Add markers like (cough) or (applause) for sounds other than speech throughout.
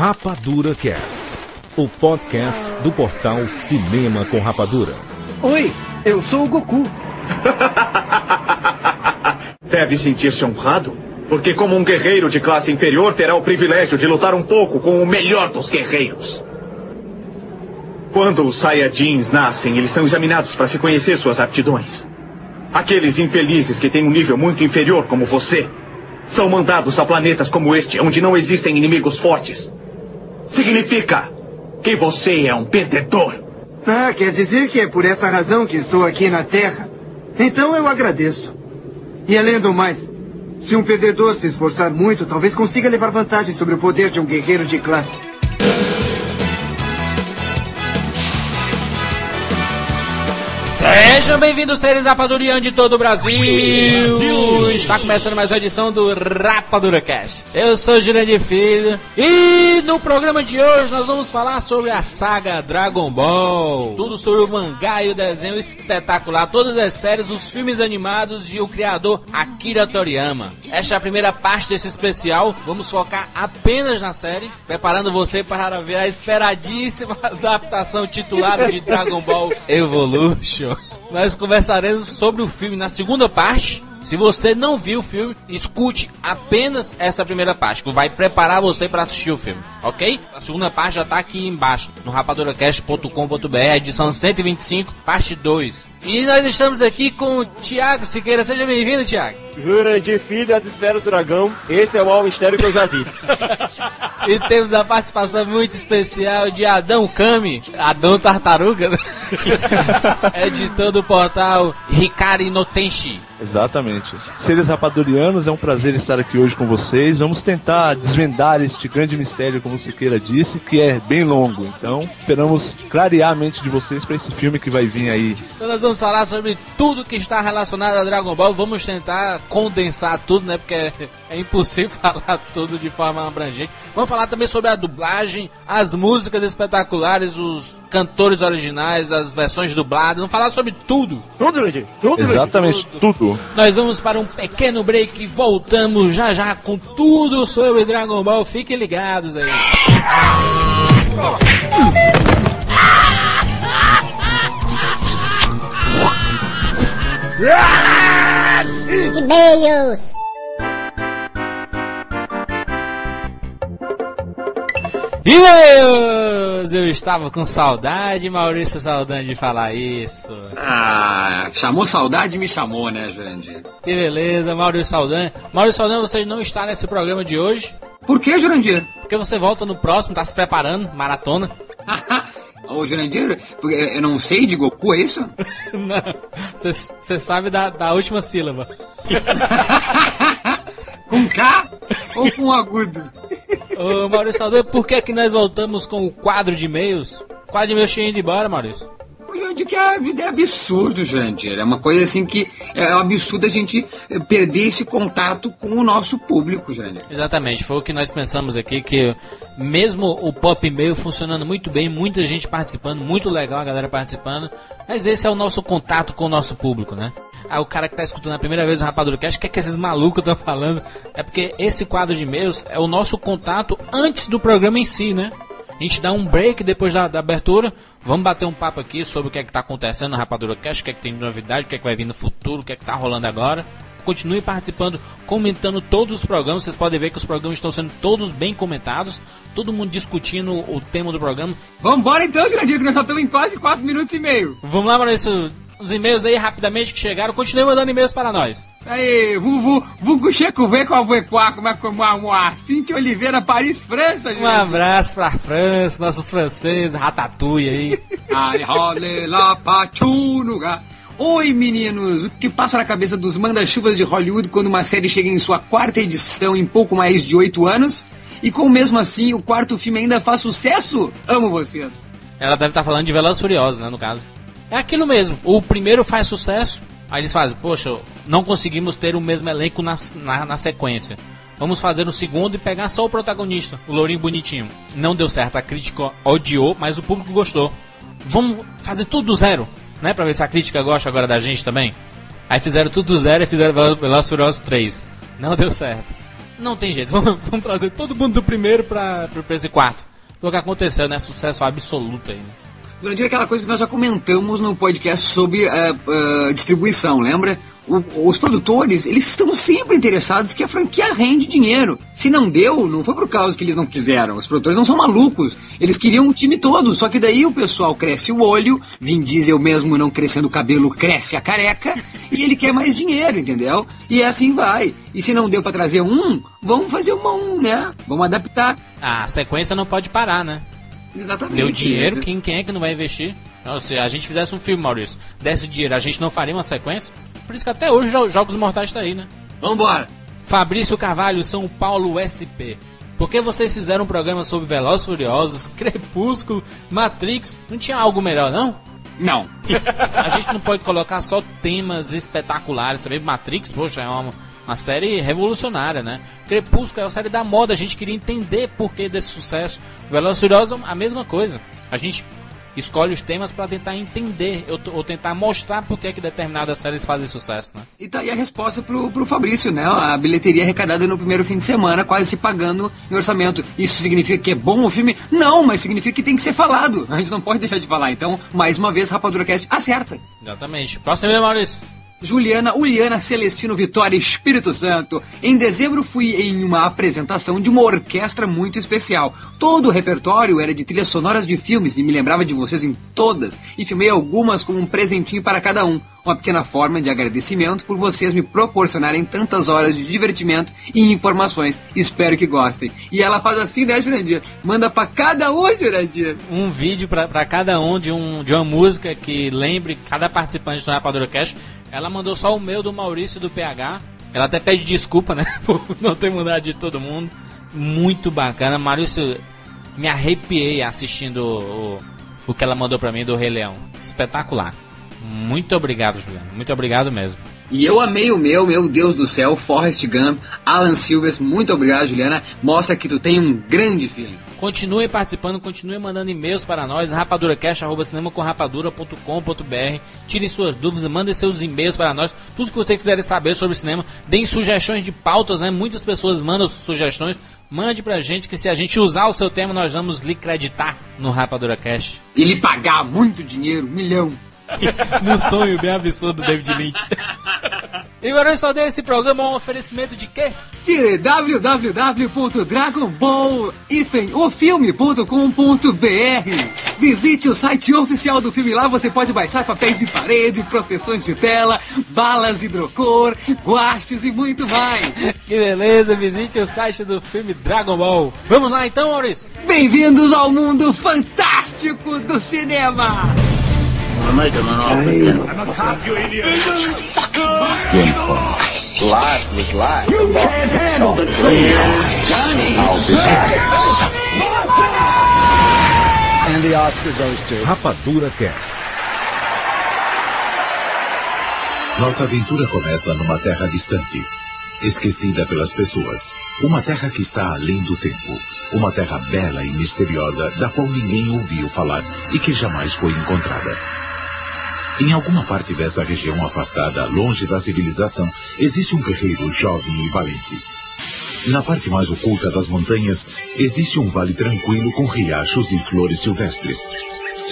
Rapadura Cast, o podcast do portal Cinema com Rapadura. Oi, eu sou o Goku. (laughs) Deve sentir-se honrado, porque como um guerreiro de classe inferior terá o privilégio de lutar um pouco com o melhor dos guerreiros. Quando os Saiyajins nascem, eles são examinados para se conhecer suas aptidões. Aqueles infelizes que têm um nível muito inferior, como você, são mandados a planetas como este, onde não existem inimigos fortes. Significa que você é um perdedor. Ah, quer dizer que é por essa razão que estou aqui na Terra? Então eu agradeço. E além do mais, se um perdedor se esforçar muito, talvez consiga levar vantagem sobre o poder de um guerreiro de classe. Sejam bem-vindos, seres Rapadurian de todo o Brasil. Brasil. Está começando mais uma edição do Rapadura Cast. Eu sou Jurandir Filho e no programa de hoje nós vamos falar sobre a saga Dragon Ball. Tudo sobre o mangá e o desenho espetacular, todas as séries, os filmes animados e o criador Akira Toriyama. Esta é a primeira parte desse especial. Vamos focar apenas na série, preparando você para ver a esperadíssima (laughs) adaptação titular de Dragon Ball Evolution nós conversaremos sobre o filme na segunda parte. Se você não viu o filme, escute apenas essa primeira parte, que vai preparar você para assistir o filme, ok? A segunda parte já está aqui embaixo, no rapaduracast.com.br, edição 125, parte 2. E nós estamos aqui com o Thiago Siqueira. Seja bem-vindo, Thiago. Jurandir Filho das Esferas do Dragão. Esse é o maior mistério que eu já vi. e temos a participação muito especial de Adão Kami, Adão Tartaruga, né? (laughs) editor do portal Ricari Notenshi. Exatamente. Seres rapadurianos, é um prazer estar aqui hoje com vocês. Vamos tentar desvendar este grande mistério, como o Siqueira disse, que é bem longo. Então, esperamos clarear a mente de vocês para esse filme que vai vir aí. Então, nós vamos falar sobre tudo que está relacionado a Dragon Ball. Vamos tentar condensar tudo, né? Porque é, é impossível (laughs) falar tudo de forma abrangente. Vamos falar também sobre a dublagem, as músicas espetaculares, os cantores originais, as versões dubladas. Vamos falar sobre tudo. Tudo, Luigi. Tudo, Exatamente, tudo. tudo. Nós vamos para um pequeno break e voltamos já já com tudo sobre Dragon Ball. Fiquem ligados aí. E-mails! E-mails! Eu estava com saudade, Maurício Saudade de falar isso. Ah, chamou saudade e me chamou, né, Jurandir? Que beleza, Maurício Saldanha. Maurício Saldanha, você não está nesse programa de hoje. Por que, Jurandir? Porque você volta no próximo, tá se preparando, maratona. (laughs) Ô, Jurandir, eu não sei de Goku, é isso? (laughs) não, você sabe da, da última sílaba. (laughs) com K ou com agudo? Ô, Maurício Saldanha, por que, que nós voltamos com o quadro de e-mails? Quadro de e-mails tinha ido embora, Maurício. Jurandir, que é, é absurdo, Jurandir. É uma coisa assim que é um absurdo a gente perder esse contato com o nosso público, Jurandir. Exatamente, foi o que nós pensamos aqui, que mesmo o pop e-mail funcionando muito bem, muita gente participando, muito legal a galera participando, mas esse é o nosso contato com o nosso público, né? Aí o cara que tá escutando a primeira vez o Rapadura Cast, o que é que esses malucos estão falando? É porque esse quadro de e-mails é o nosso contato antes do programa em si, né? A gente dá um break depois da, da abertura. Vamos bater um papo aqui sobre o que é que tá acontecendo no Rapadura Cast, o que é que tem de novidade, o que é que vai vir no futuro, o que é que tá rolando agora. Continue participando, comentando todos os programas. Vocês podem ver que os programas estão sendo todos bem comentados. Todo mundo discutindo o tema do programa. Vambora então, Jurandir, que nós só estamos em quase 4 minutos e meio. Vamos lá, Maurício os e-mails aí rapidamente que chegaram. Continue mandando e-mails para nós. Aí, Vuvu, Vugu Checo vê com a Vuequá, como é que é Cintia Oliveira, Paris, França, gente. Um abraço pra França, nossos franceses, Ratatouille aí. (laughs) Ai, role la pachunuga. Oi, meninos! O que passa na cabeça dos manda-chuvas de Hollywood quando uma série chega em sua quarta edição em pouco mais de oito anos? E como mesmo assim o quarto filme ainda faz sucesso? Amo vocês! Ela deve estar falando de Velozes Furiosos, né, no caso. É aquilo mesmo. O primeiro faz sucesso, aí eles fazem, poxa, não conseguimos ter o mesmo elenco na, na, na sequência. Vamos fazer o segundo e pegar só o protagonista, o Lourinho Bonitinho. Não deu certo, a crítica odiou, mas o público gostou. Vamos fazer tudo do zero, né? Pra ver se a crítica gosta agora da gente também. Aí fizeram tudo do zero e fizeram Velozes Furiosos 3. Não deu certo. Não tem jeito, (laughs) vamos, vamos trazer todo mundo do primeiro pra, esse quarto. Foi o que aconteceu, né? Sucesso absoluto aí, né? Durante aquela coisa que nós já comentamos no podcast sobre uh, uh, distribuição, lembra? O, os produtores, eles estão sempre interessados que a franquia rende dinheiro. Se não deu, não foi por causa que eles não quiseram. Os produtores não são malucos. Eles queriam o time todo, só que daí o pessoal cresce o olho, Vin Diesel mesmo não crescendo o cabelo, cresce a careca, e ele quer mais dinheiro, entendeu? E assim vai. E se não deu para trazer um, vamos fazer uma um, né? Vamos adaptar. A sequência não pode parar, né? Exatamente. Deu dinheiro, quem, quem é que não vai investir? Então, se a gente fizesse um filme, Maurício, desse dinheiro, a gente não faria uma sequência? Por isso que até hoje os Jogos Mortais tá aí, né? Vambora! Fabrício Carvalho, São Paulo SP. Por que vocês fizeram um programa sobre Velozes Furiosos, (laughs) Crepúsculo, Matrix? Não tinha algo melhor, não? Não. (laughs) a gente não pode colocar só temas espetaculares, também Matrix, poxa, é uma, uma série revolucionária, né? Crepúsculo é uma série da moda, a gente queria entender por que desse sucesso. Velozes Furiosos, a mesma coisa. A gente escolhe os temas para tentar entender ou, tentar mostrar por que, que determinadas séries fazem sucesso, né? E tá aí a resposta pro, pro Fabrício, né? A bilheteria arrecadada no primeiro fim de semana, quase se pagando em orçamento. Isso significa que é bom o filme? Não, mas significa que tem que ser falado. A gente não pode deixar de falar. Então, mais uma vez, Rapadura Cast acerta. Exatamente. Próximo Maurício. Juliana Uliana Celestino Vitória Espírito Santo. Em dezembro fui em uma apresentação de uma orquestra muito especial. Todo o repertório era de trilhas sonoras de filmes e me lembrava de vocês em todas e filmei algumas como um presentinho para cada um. Uma pequena forma de agradecimento por vocês me proporcionarem tantas horas de divertimento e informações. Espero que gostem. E ela faz assim, né, Jurandir? Manda para cada um, Jurandir. Um vídeo para cada um de, um de uma música que lembre cada participante do Rapadura Cash ela mandou só o meu do Maurício do PH. Ela até pede desculpa, né? (laughs) Por não ter mudado de todo mundo. Muito bacana. Maurício, me arrepiei assistindo o, o que ela mandou pra mim do Rei Leão. Espetacular. Muito obrigado, Juliano. Muito obrigado mesmo. E eu amei o meu, meu Deus do céu, Forrest Gump, Alan Silvers. Muito obrigado, Juliana. Mostra que tu tem um grande filho. Continue participando, continue mandando e-mails para nós, rapaduracast.com.br. Tire suas dúvidas, mandem seus e-mails para nós, tudo que vocês quiserem saber sobre cinema. Deem sugestões de pautas, né? Muitas pessoas mandam sugestões. Mande pra gente que se a gente usar o seu tema, nós vamos lhe creditar no Rapadura Cash. E lhe pagar muito dinheiro, um milhão. (laughs) no sonho bem absurdo do David Lynch. (laughs) E agora só dei esse programa um oferecimento de quê? De www.dragonballofilme.com.br Visite o site oficial do filme lá, você pode baixar papéis de parede, proteções de tela, balas hidrocor, guastes e muito mais. Que beleza, visite o site do filme Dragon Ball. Vamos lá então, Maurício? Bem-vindos ao mundo fantástico do cinema! I'm making an offer again. I'm a cop, you idiot. James Bond. Life was life. You can't handle the truth. Johnny. I'll be back. And the Oscar goes to Rapadura Cast. Nossa aventura começa numa terra distante, esquecida pelas pessoas. Uma terra que está além do tempo. Uma terra bela e misteriosa da qual ninguém ouviu falar e que jamais foi encontrada. Em alguma parte dessa região afastada, longe da civilização, existe um guerreiro jovem e valente. Na parte mais oculta das montanhas, existe um vale tranquilo com riachos e flores silvestres.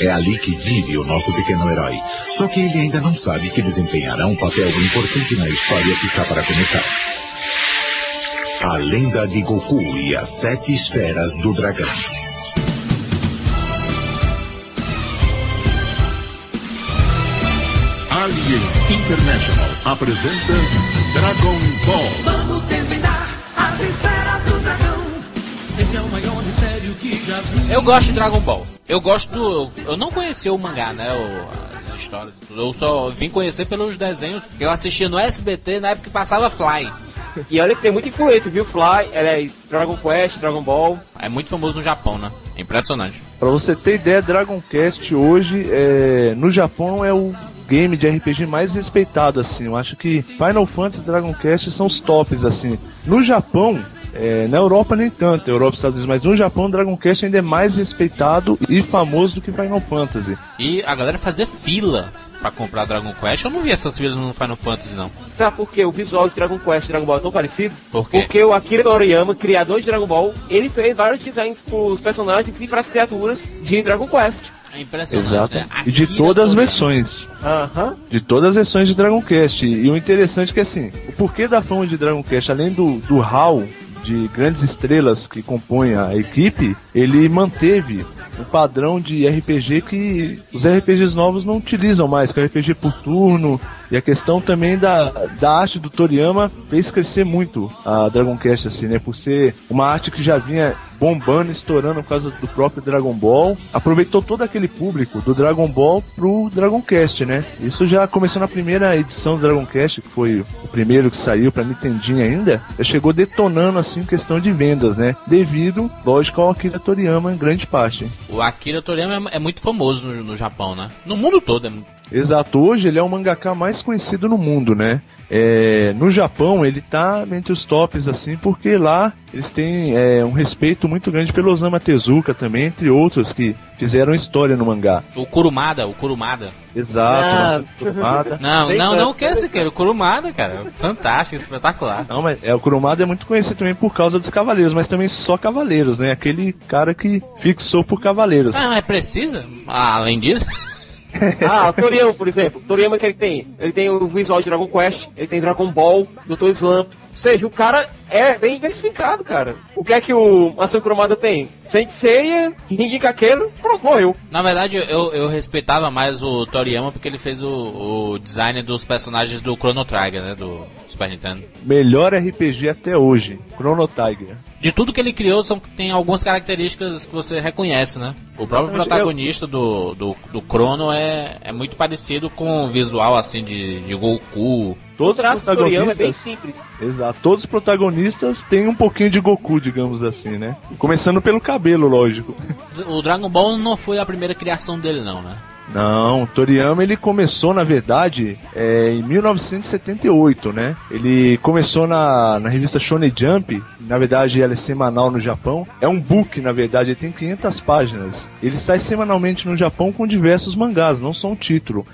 É ali que vive o nosso pequeno herói. Só que ele ainda não sabe que desempenhará um papel importante na história que está para começar. A lenda de Goku e as sete esferas do dragão. Alien International apresenta Dragon Ball. Vamos desvendar as esferas do dragão. Esse é o maior mistério que já vi. Eu gosto de Dragon Ball. Eu gosto. Eu não conhecia o mangá, né? O, as histórias. Eu só vim conhecer pelos desenhos. Eu assistia no SBT na época que passava Fly. E olha que tem muita influência, viu? Fly, é Dragon Quest, Dragon Ball. É muito famoso no Japão, né? É impressionante. Pra você ter ideia, Dragon Quest hoje é, no Japão é o game de RPG mais respeitado, assim. Eu acho que Final Fantasy e Dragon Quest são os tops, assim. No Japão, é, na Europa nem tanto, Europa e Estados Unidos, mas no Japão Dragon Quest ainda é mais respeitado e famoso do que Final Fantasy. E a galera fazia fila pra comprar Dragon Quest, eu não vi essas filas no Final Fantasy, não. Sabe por que o visual de Dragon Quest e Dragon Ball é tão parecido? Por quê? Porque o Akira Toriyama, criador de Dragon Ball, ele fez vários designs pros personagens e pras criaturas de Dragon Quest. É impressionante, Exato. né? E de todas as versões. Aham. De todas as versões de Dragon Quest. E o interessante é que assim, o porquê da fama de Dragon Quest, além do, do hall de grandes estrelas que compõem a equipe, ele manteve um padrão de RPG que os RPGs novos não utilizam mais, que é RPG por turno, e a questão também da, da arte do Toriyama fez crescer muito a Dragon Quest, assim, né? Por ser uma arte que já vinha bombando, estourando por causa do próprio Dragon Ball. Aproveitou todo aquele público do Dragon Ball pro Dragon Quest, né? Isso já começou na primeira edição do Dragon Quest, que foi o primeiro que saiu pra Nintendinho ainda. Chegou detonando, assim, questão de vendas, né? Devido, lógico, ao Akira Toriyama em grande parte. O Akira Toriyama é, é muito famoso no, no Japão, né? No mundo todo. É... mu- Exato, hoje ele é o mangaka mais conhecido no mundo, né? É, no Japão ele tá entre os tops assim, porque lá eles têm é, um respeito muito grande pelo Osamu Tezuka também, entre outros que fizeram história no mangá. O Kurumada, o Kurumada. Exato, Kurumada. Não, (laughs) Nem não, não, que esse cara? O Kurumada, cara. Fantástico, espetacular. Não, mas é, o Kurumada é muito conhecido também por causa dos cavaleiros, mas também só cavaleiros, né? Aquele cara que fixou por cavaleiros. Ah, mas precisa? Ah, além disso? (laughs) Ah, o Toriyama, por exemplo. O Toriyama que ele tem? Ele tem o visual de Dragon Quest, ele tem Dragon Ball, Dr. Slump. Ou seja, o cara é bem diversificado, cara. O que é que o Masao Kurumada tem? Senseiya, Ringi Kakeiro, pronto, morreu. Na verdade, eu, eu respeitava mais o Toriyama porque ele fez o, o design dos personagens do Chrono Trigger, né? Do Super Nintendo. Melhor RPG até hoje, Chrono Tiger. De tudo que ele criou, são, tem algumas características que você reconhece, né? O próprio Eu- protagonista do, do, do Chrono é, é muito parecido com o visual, assim, de, de Goku. O Todos os traço do Toriyama é bem protagonistas simples. Exato. Todos os protagonistas têm um pouquinho de Goku, digamos assim, né? Começando pelo cabelo, lógico. O Dragon Ball não foi a primeira criação dele, não, né? Não, Toriyama ele começou, na verdade, é, em 1978, né? Ele começou na, na revista Shonen Jump, na verdade ela é semanal no Japão. É um book, na verdade, ele tem 500 páginas. Ele sai semanalmente no Japão com diversos mangás, não só um título.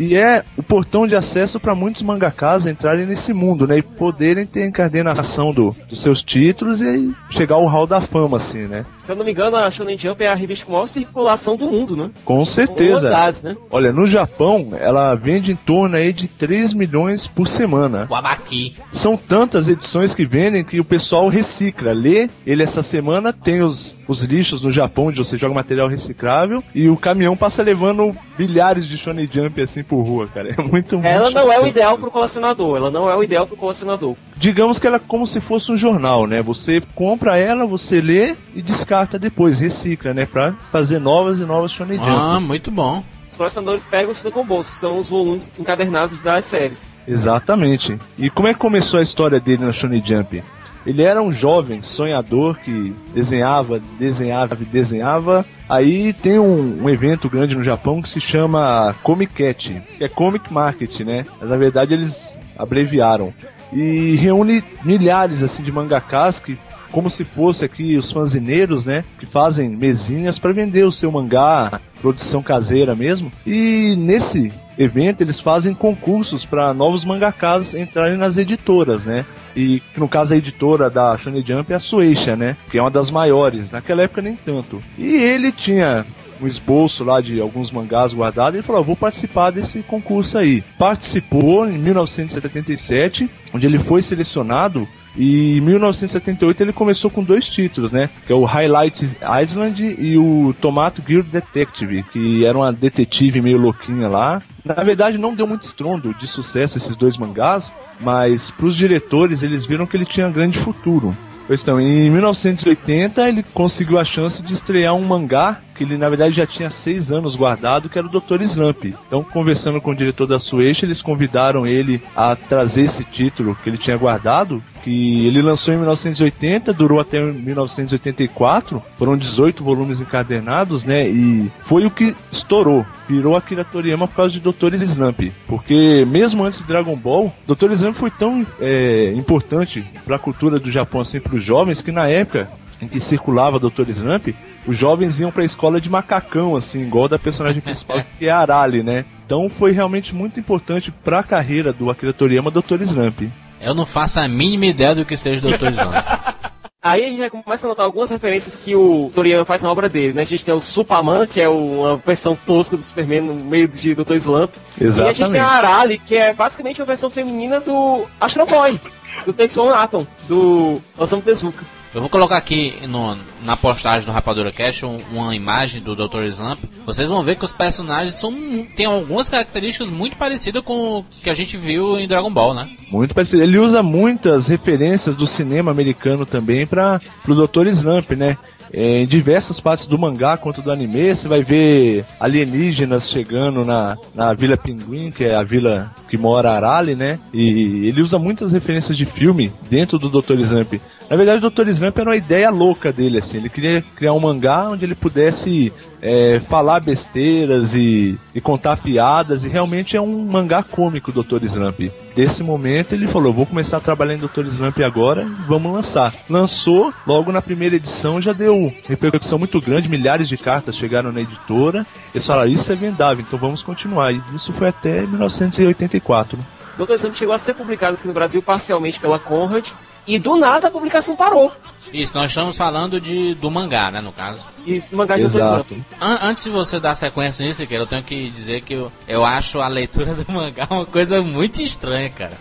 E é o portão de acesso para muitos mangakas entrarem nesse mundo, né? E poderem ter encadenação do, dos seus títulos e chegar ao hall da fama, assim, né? Se eu não me engano, a Shonen Jump é a revista com maior circulação do mundo, né? Com certeza. né? Olha, no Japão, ela vende em torno aí de 3 milhões por semana. O Abaki. São tantas edições que vendem que o pessoal recicla. Lê ele essa semana, tem os, os lixos no Japão, onde você joga material reciclável, e o caminhão passa levando bilhares de Shonen Jump assim por rua, cara. É muito Ela muito não é o ideal pro colecionador, ela não é o ideal pro colecionador. Digamos que ela é como se fosse um jornal, né? Você compra ela, você lê e descarta depois, recicla, né? Pra fazer novas e novas Shonen Jump. Ah, muito bom. Os colecionadores pegam isso com bolso, são os volumes encadernados das séries. Exatamente. E como é que começou a história dele na Shonen Jump? Ele era um jovem sonhador que desenhava, desenhava e desenhava. Aí tem um, um evento grande no Japão que se chama Comic Cat, que é Comic Market, né? Mas na verdade eles abreviaram. E reúne milhares assim de mangakas que como se fosse aqui os fanzineiros, né, que fazem mesinhas para vender o seu mangá, produção caseira mesmo. E nesse evento eles fazem concursos para novos mangakas entrarem nas editoras, né? E que no caso a editora da Shonen Jump é a Sueisha, né? Que é uma das maiores. Naquela época nem tanto. E ele tinha um esboço lá de alguns mangás guardados e falou: "Vou participar desse concurso aí". Participou em 1977, onde ele foi selecionado e em 1978 ele começou com dois títulos, né? Que é o Highlight Island e o Tomato Gear Detective, que era uma detetive meio louquinha lá. Na verdade não deu muito estrondo de sucesso esses dois mangás, mas pros diretores eles viram que ele tinha grande futuro. Pois então, em 1980 ele conseguiu a chance de estrear um mangá que ele na verdade já tinha seis anos guardado, que era o Dr. Slump. Então, conversando com o diretor da Sueixa, eles convidaram ele a trazer esse título que ele tinha guardado, que ele lançou em 1980, durou até 1984, foram 18 volumes encadernados, né? E foi o que estourou, virou Akira Toriyama por causa de Dr. Slump, porque mesmo antes de Dragon Ball, Dr. Slump foi tão é, importante para a cultura do Japão assim para os jovens que na época em que circulava Dr. Slump, os jovens iam pra escola de macacão, assim, igual da personagem principal, (laughs) que é a Arali, né? Então foi realmente muito importante para a carreira do Akira Toriyama, Dr. Slump. Eu não faço a mínima ideia do que seja Dr. Slump. (laughs) Aí a gente já começa a notar algumas referências que o Toriyama faz na obra dele, né? A gente tem o Superman, que é uma versão tosca do Superman no meio de Dr. Slump. Exatamente. E a gente tem a Arali, que é basicamente a versão feminina do Astro Boy, do Tetsuo Atom, do Osamu Tezuka. Eu vou colocar aqui no, na postagem do Rapadura Cash um, uma imagem do Dr. Slump. Vocês vão ver que os personagens são têm algumas características muito parecidas com o que a gente viu em Dragon Ball, né? Muito parecido. Ele usa muitas referências do cinema americano também para o Dr. Slump, né? É, em diversas partes do mangá quanto do anime, você vai ver alienígenas chegando na, na Vila Pinguim, que é a vila que mora Arale, né? E ele usa muitas referências de filme dentro do Dr. Slump. Na verdade, o Dr. Slump era uma ideia louca dele, assim. Ele queria criar um mangá onde ele pudesse é, falar besteiras e, e, contar piadas, e realmente é um mangá cômico, Dr. Slump. Desse momento, ele falou: vou começar a trabalhar em Dr. Slump agora, vamos lançar. Lançou, logo na primeira edição já deu repercussão muito grande, milhares de cartas chegaram na editora. Eles falaram: isso é vendável, então vamos continuar. E isso foi até 1984. Dr. Slump chegou a ser publicado aqui no Brasil parcialmente pela Conrad, e do nada a publicação parou. Isso, nós estamos falando de, do mangá, né, no caso. Isso, do mangá de Exato. An antes de você dar sequência nisso, eu tenho que dizer que eu, eu acho a leitura (laughs) do mangá uma coisa muito estranha, cara.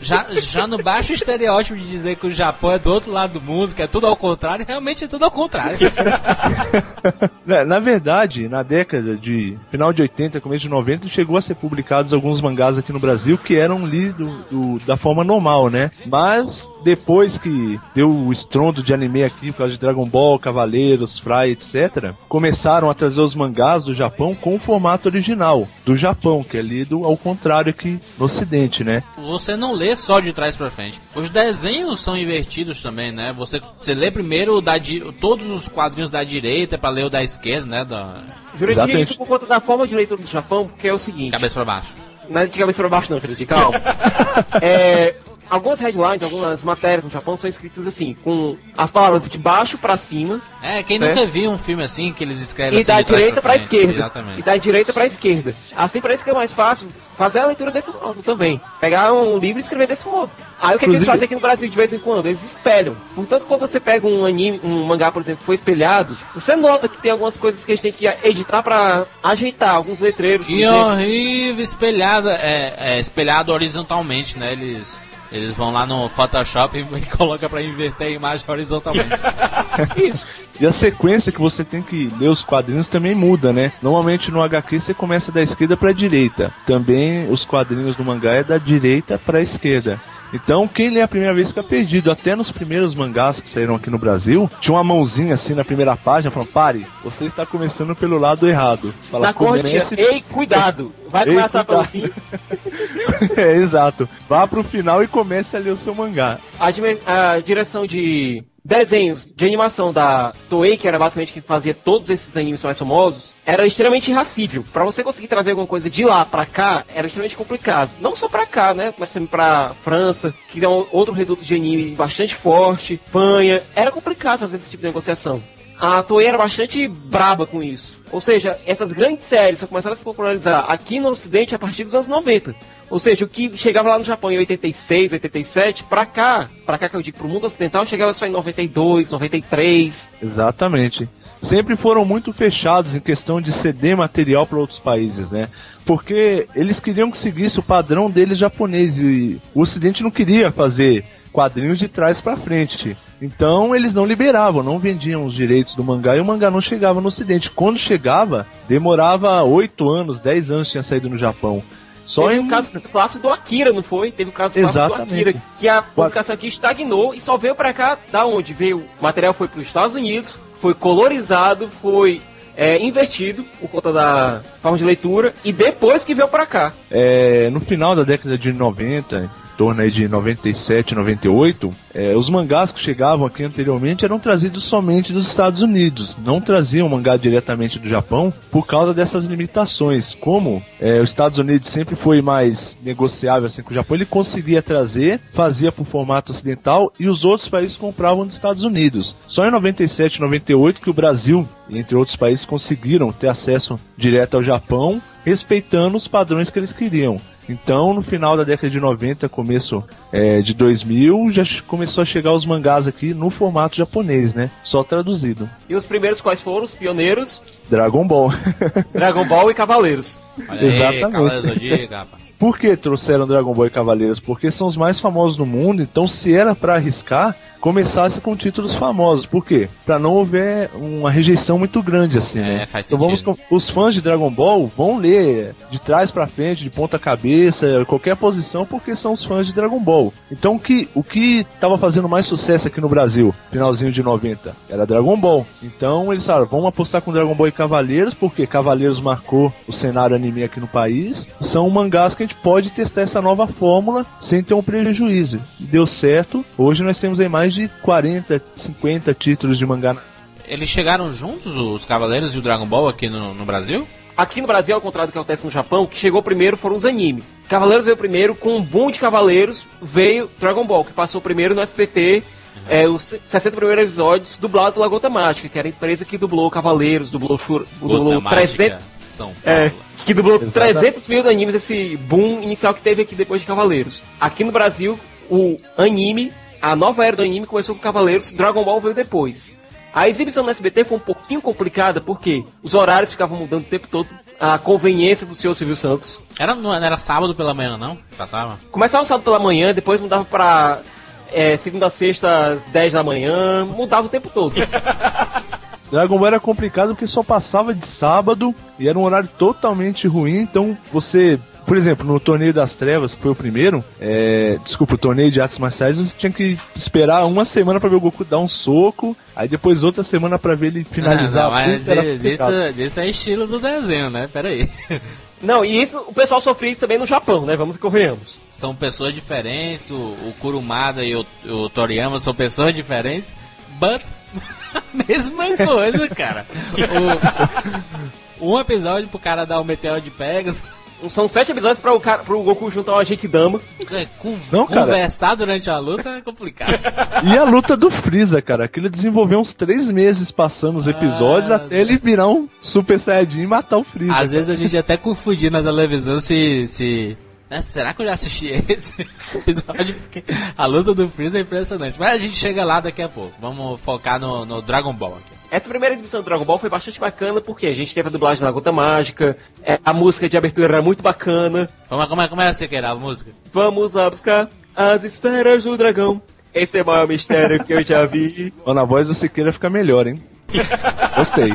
Já, já no baixo estereótipo de dizer que o Japão é do outro lado do mundo, que é tudo ao contrário, realmente é tudo ao contrário. (laughs) É, na verdade, na década de final de 80, começo de 90, chegou a ser publicados alguns mangás aqui no Brasil que eram lidos do, da forma normal, né? Mas depois que deu o estrondo de anime aqui, por causa de Dragon Ball, Cavaleiros, Fry, etc., começaram a trazer os mangás do Japão com o formato original do Japão, que é lido ao contrário aqui no Ocidente, né? Você não lê só de trás para frente. Os desenhos são invertidos também, né? Você, você lê primeiro o da, todos os quadrinhos da direita para ler o da esquerda, né? Da... Jurandir, isso por conta da forma de leitura do Japão, porque é o seguinte... Cabeça para baixo. Não é de cabeça para baixo não, Jurandir, calma. (laughs) é, algumas headlines, algumas matérias no Japão são escritas assim, com as palavras de baixo para cima. É, quem certo? nunca viu um filme assim que eles escrevem e assim da de trás direita pra para esquerda. Exatamente. E da direita para esquerda. Assim parece que é mais fácil fazer a leitura desse modo também. Pegar um livro e escrever desse modo. Aí o que, é que eles fazem aqui no Brasil de vez em quando? Eles espelham. Portanto, quando você pega um anime, um mangá, por exemplo, que foi espelhado, você nota que tem algumas coisas que a gente tem que editar para ajeitar, alguns letreiros. Que horrível, espelhada, é, é espelhado horizontalmente, né? Eles, eles vão lá no Photoshop e, (laughs) colocam pra inverter a imagem horizontalmente. (laughs) Isso. E a sequência que você tem que ler os quadrinhos também muda, né? Normalmente no HQ você começa da esquerda para direita. Também os quadrinhos do mangá é da direita para esquerda. Então, quem lê a primeira vez fica perdido. Até nos primeiros mangás que saíram aqui no Brasil, tinha uma mãozinha assim na primeira página falando: pare, você está começando pelo lado errado. Fala, Na corte, "Comece ei, cuidado! Vai Ei, começar pelo cuidado." fim. (laughs) é, exato. Vá pro final e comece a ler o seu mangá. a, a direção de desenhos de animação da Toei, que era basicamente quem fazia todos esses animes mais famosos, era extremamente irracível. Pra você conseguir trazer alguma coisa de lá pra cá, era extremamente complicado. Não só pra cá, né? Mas também pra França, que é um outro reduto de anime bastante forte, Espanha. Era complicado fazer esse tipo de negociação. A Toei era bastante braba com isso. Ou seja, essas grandes séries só começaram a se popularizar aqui no Ocidente a partir dos anos 90. Ou seja, o que chegava lá no Japão em 86, 87, pra cá, pra cá que eu digo pro mundo ocidental, chegava só em 92, 93. Exatamente. Sempre foram muito fechados em questão de ceder material para outros países, né? Porque eles queriam que seguisse o padrão deles japonês e o Ocidente não queria fazer quadrinhos de trás para frente. Então eles não liberavam, não vendiam os direitos do mangá e o mangá não chegava no Ocidente. Quando chegava, demorava 8 anos, 10 anos tinha saído no Japão. Só Teve em o caso clássico do Akira, não foi? Teve o caso clássico do. Akira, que a publicação aqui estagnou e só veio pra cá da onde? Veio, o material foi pros Estados Unidos, foi colorizado, foi é, invertido por conta da forma de leitura e depois que veio pra cá. É, no final da década de 90, em torno aí de 97, 98, é, os mangás que chegavam aqui anteriormente eram trazidos somente dos Estados Unidos, não traziam mangá diretamente do Japão por causa dessas limitações. Como é, os Estados Unidos sempre foi mais negociável assim com o Japão, ele conseguia trazer, fazia por formato ocidental e os outros países compravam dos Estados Unidos. Só em 97, 98 que o Brasil, entre outros países, conseguiram ter acesso direto ao Japão respeitando os padrões que eles queriam. Então, no final da década de 90, começo é, de 2000, já começou a chegar os mangás aqui no formato japonês, né? Só traduzido. E os primeiros quais foram? Os pioneiros? Dragon Ball. (laughs) Dragon Ball e Cavaleiros. Olha aí, Exatamente. Cavaleiros do Zodíaco, rapaz. Por que trouxeram Dragon Ball e Cavaleiros? Porque são os mais famosos do mundo, então se era pra arriscar, começasse com títulos famosos. Por quê? Pra não houver uma rejeição muito grande assim, É, né? faz então vamos sentido. com- os fãs de Dragon Ball vão ler de trás pra frente, de ponta cabeça, qualquer posição, porque são os fãs de Dragon Ball. Então o que o que tava fazendo mais sucesso aqui no Brasil, finalzinho de 90, era Dragon Ball. Então eles falaram, vamos apostar com Dragon Ball e Cavaleiros, porque Cavaleiros marcou o cenário anime aqui no país. São mangás que a gente pode testar essa nova fórmula sem ter um prejuízo. Deu certo. Hoje nós temos aí mais de 40, 50 títulos de mangá Eles chegaram juntos, os Cavaleiros e o Dragon Ball, aqui no, no Brasil? Aqui no Brasil, ao contrário do que acontece no Japão, o que chegou primeiro foram os animes. Cavaleiros veio primeiro, com um boom de Cavaleiros, veio Dragon Ball, que passou primeiro no SPT, é, os 60 primeiros episódios, dublado pela Gota Mágica, que era a empresa que dublou Cavaleiros, dublou, Shur, dublou Gota Mágica, 300, São Paulo. é, que dublou Exatamente. 300 mil animes, esse boom inicial que teve aqui depois de Cavaleiros. Aqui no Brasil, o anime, a nova era do anime começou com Cavaleiros, Dragon Ball veio depois. A exibição no SBT foi um pouquinho complicada, porque os horários ficavam mudando o tempo todo, a conveniência do senhor Silvio Santos. Era, não era sábado pela manhã, não? Passava? Começava sábado pela manhã, depois mudava pra é, segunda a sexta às 10 da manhã, mudava o tempo todo. (laughs) Dragon Ball era complicado porque só passava de sábado e era um horário totalmente ruim, então você. Por exemplo, no Torneio das Trevas, que foi o primeiro, é, desculpa, o Torneio de Artes Marciais, você tinha que esperar uma semana pra ver o Goku dar um soco, aí depois outra semana pra ver ele finalizar. Não, mas isso, isso, isso é estilo do desenho, né? Pera aí. Não, e isso o pessoal sofria isso também no Japão, né? Vamos e convenhamos. São pessoas diferentes, o, o Kurumada e o, o Toriyama são pessoas diferentes, but (laughs) mesma coisa, cara. (laughs) O, um episódio pro cara dar o meteoro de Pegasus, São sete episódios para o cara, pro Goku juntar uma Genkidama. é, com- Não, cara. conversar durante a luta é complicado. (laughs) E a luta do Freeza, cara, aquilo desenvolveu uns três meses passando os episódios Ah, até ele virar um Super Saiyajin e matar o Freeza. Às vezes a gente até confundia na televisão se. se né, será que eu já assisti (laughs) esse episódio? Porque a luta do Freeza é impressionante. Mas a gente chega lá daqui a pouco. Vamos focar no, no Dragon Ball aqui. Essa primeira exibição do Dragon Ball foi bastante bacana porque a gente teve a dublagem da Gota Mágica, é, a música de abertura era muito bacana. Como, é- como, é, como é você que era a música? Vamos lá buscar as esferas do dragão. Esse é o maior mistério que eu já vi. (laughs) Ó, na voz do Siqueira fica melhor, hein? (laughs) Gostei.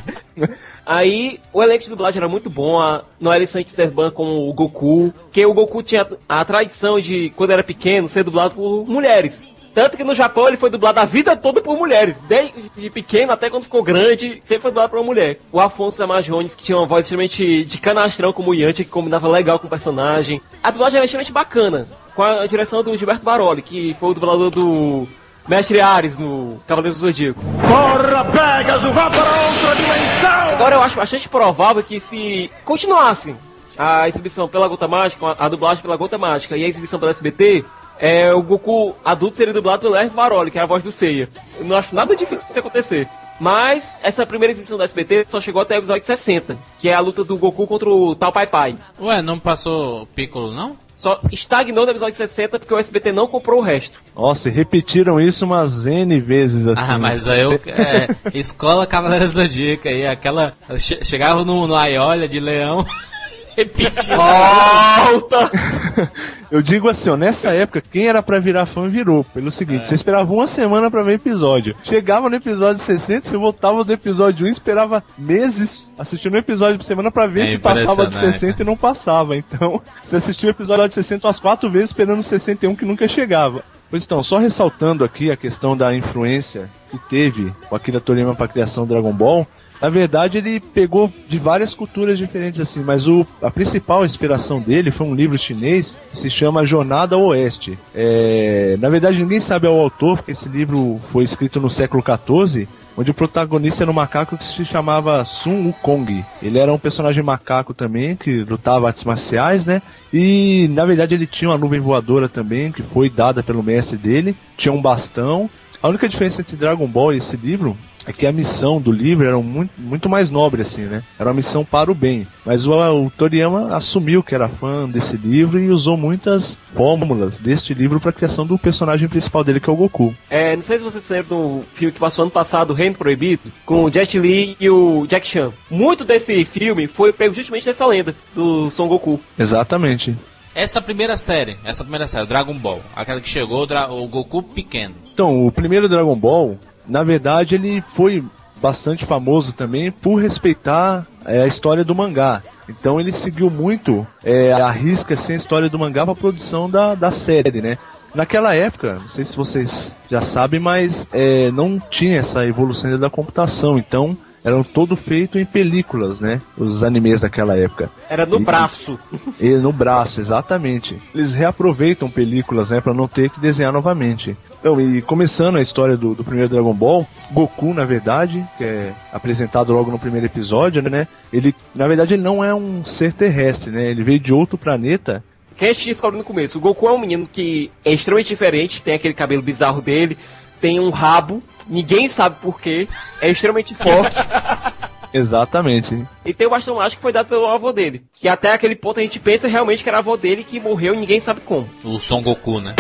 Aí o elenco de dublagem era muito bom, a Noelle Saint-Serban com o Goku, que o Goku tinha a tradição de, quando era pequeno, ser dublado por mulheres. Tanto que no Japão ele foi dublado a vida toda por mulheres. Desde pequeno até quando ficou grande, sempre foi dublado por uma mulher. O Afonso Amajones, que tinha uma voz extremamente de canastrão como o Yantia, que combinava legal com o personagem. A dublagem era extremamente bacana, com a direção do Gilberto Baroli, que foi o dublador do Mestre Ares no Cavaleiros do Zodíaco. Corra, Pegasus, vá para outra dimensão! Agora eu acho bastante provável que se continuasse a exibição pela Gota Mágica, a dublagem pela Gota Mágica e a exibição pela SBT, é, o Goku adulto seria dublado pelo Ernst Varoli, que é a voz do Seiya. Eu não acho nada difícil isso acontecer. Mas essa primeira exibição da SBT só chegou até o episódio 60, que é a luta do Goku contra o Tal Pai Pai. Ué, não passou o Piccolo, não? Só estagnou no episódio 60 porque o SBT não comprou o resto. Nossa, e repetiram isso umas N vezes assim. Ah, mas aí eu. (laughs) É, escola Cavaleiro Zodíaca aí, aquela. che- chegava no, no Aiolia de leão, (laughs) repetia. Volta! (laughs) Eu digo assim, ó, nessa época, quem era pra virar fã virou. Pelo seguinte, você esperava uma semana pra ver episódio. Chegava no episódio 60, você voltava do episódio 1 e esperava meses assistindo um episódio por semana pra ver É se passava de impressionante, 60 e não passava. Então, (laughs) você assistiu o episódio de 60 umas quatro vezes esperando o 61 que nunca chegava. Pois então, só ressaltando aqui a questão da influência que teve o Akira Toriyama para a criação do Dragon Ball, na verdade ele pegou de várias culturas diferentes assim, mas o, a principal inspiração dele foi um livro chinês que se chama Jornada ao Oeste. É, na verdade ninguém sabe ao autor, porque esse livro foi escrito no século XIV, onde o protagonista era um macaco que se chamava Sun Wukong. Ele era um personagem macaco também, que lutava artes marciais, né? E na verdade ele tinha uma nuvem voadora também, que foi dada pelo mestre dele, tinha um bastão. A única diferença entre Dragon Ball e esse livro é que a missão do livro era muito, muito mais nobre, assim, né? Era uma missão para o bem. Mas o, o Toriyama assumiu que era fã desse livro e usou muitas fórmulas deste livro para a criação do personagem principal dele, que é o Goku. É, não sei se vocês se lembram do filme que passou ano passado, Reino Proibido, com o Jet Li e o Jack Chan. Muito desse filme foi pego justamente dessa lenda do Son Goku. Exatamente. Essa primeira série, essa primeira série, Dragon Ball, aquela que chegou o, Dra- o Goku pequeno. Então, o primeiro Dragon Ball, na verdade, ele foi bastante famoso também por respeitar é, a história do mangá. Então ele seguiu muito é, a risca assim, a história do mangá para a produção da, da série, né? Naquela época, não sei se vocês já sabem, mas é, não tinha essa evolução da computação, então eram todo feito em películas, né? Os animes daquela época. Era no E- braço. E no braço, exatamente. Eles reaproveitam películas, né, para não ter que desenhar novamente. Então, e começando a história do, do primeiro Dragon Ball, Goku, na verdade, que é apresentado logo no primeiro episódio, né, ele, na verdade, ele não é um ser terrestre, né, ele veio de outro planeta. Que a gente descobre no começo. O Goku é um menino que é extremamente diferente, tem aquele cabelo bizarro dele, tem um rabo, ninguém sabe porquê, é extremamente forte. (laughs) Exatamente. E tem o bastão mágico que foi dado pelo avô dele. Que até aquele ponto a gente pensa realmente que era avô dele que morreu e ninguém sabe como. O Son Goku, né?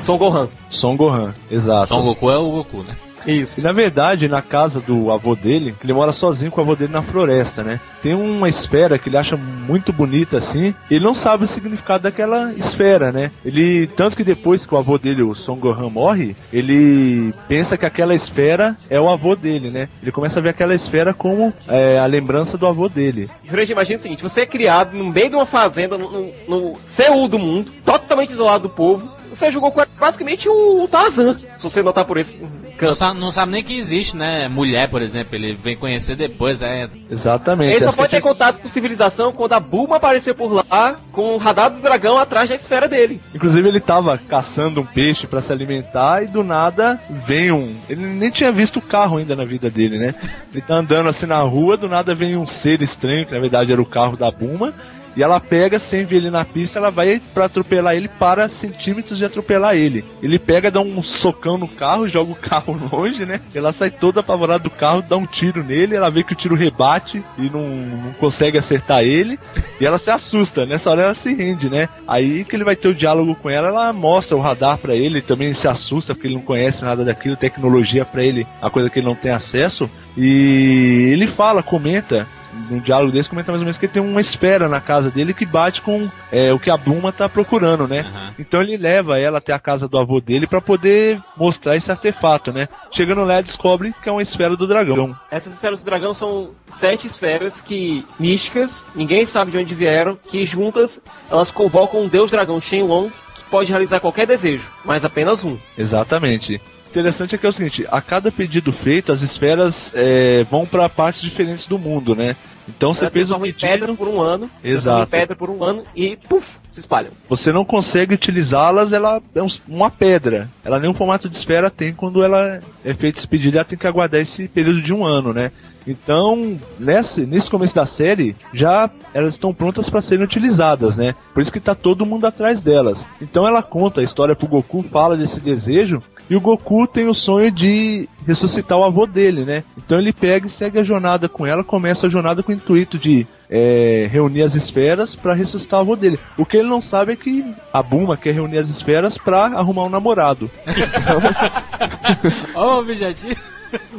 Son Gohan. Son Gohan, exato. Son Goku é o Goku, né? Isso. E na verdade, na casa do avô dele, ele mora sozinho com o avô dele na floresta, né? Tem uma esfera que ele acha muito bonita assim, e ele não sabe o significado daquela esfera, né? Ele, tanto que depois que o avô dele, o Son Gohan, morre, ele pensa que aquela esfera é o avô dele, né? Ele começa a ver aquela esfera como é, a lembrança do avô dele. Gente, imagina o seguinte, você é criado no meio de uma fazenda, no, no, no Seul do mundo, totalmente isolado do povo. Você jogou com basicamente o Tarzan, se você notar por esse Não canto. sabe, não sabe nem que existe, né? Mulher, por exemplo, ele vem conhecer depois, é. Exatamente. Ele só foi ter que- contato com civilização quando a Bulma apareceu por lá com o radar do dragão atrás da esfera dele. Inclusive ele tava caçando um peixe pra se alimentar e do nada vem um. Ele nem tinha visto o carro ainda na vida dele, né? Ele tá andando assim na rua, do nada vem um ser estranho, que na verdade era o carro da Buma. E ela pega, sem ver ele na pista, ela vai pra atropelar ele para centímetros de atropelar ele. Ele pega, dá um socão no carro, joga o carro (laughs) longe, né? Ela sai toda apavorada do carro, dá um tiro nele, ela vê que o tiro rebate e não, não consegue acertar ele. E ela se assusta, nessa hora ela se rende, né? Aí que ele vai ter o diálogo com ela, ela mostra o radar pra ele, ele também se assusta porque ele não conhece nada daquilo, tecnologia pra ele, a coisa que ele não tem acesso. E ele fala, comenta, num diálogo desse, comenta mais ou menos que ele tem uma esfera na casa dele que bate com é, o que a Bluma tá procurando, né? Então ele leva ela até a casa do avô dele pra poder mostrar esse artefato, né? Chegando lá, ele descobre que é uma esfera do dragão. Essas esferas do dragão são sete esferas que místicas, ninguém sabe de onde vieram, que juntas elas convocam um deus dragão Shenlong que pode realizar qualquer desejo, mas apenas um. Exatamente. Interessante é que é o seguinte, a cada pedido feito, as esferas é, vão para partes diferentes do mundo, né? Então você fez um pedido, pedra por um ano, Exato. pedra por um ano e puf, se espalham. você não consegue utilizá-las, ela é um- uma pedra. Ela nem um formato de esfera tem quando ela é feito esse pedido, ela tem que aguardar esse período de um ano, né? Então, nesse, nesse começo da série, já elas estão prontas para serem utilizadas, né? Por isso que tá todo mundo atrás delas. Então ela conta a história pro Goku, fala desse desejo, e o Goku tem o sonho de ressuscitar o avô dele, né? Então ele pega e segue a jornada com ela, começa a jornada com o intuito de é, reunir as esferas para ressuscitar o avô dele. O que ele não sabe é que a Buma quer reunir as esferas para arrumar um namorado. (laughs) Ó, o objetivo.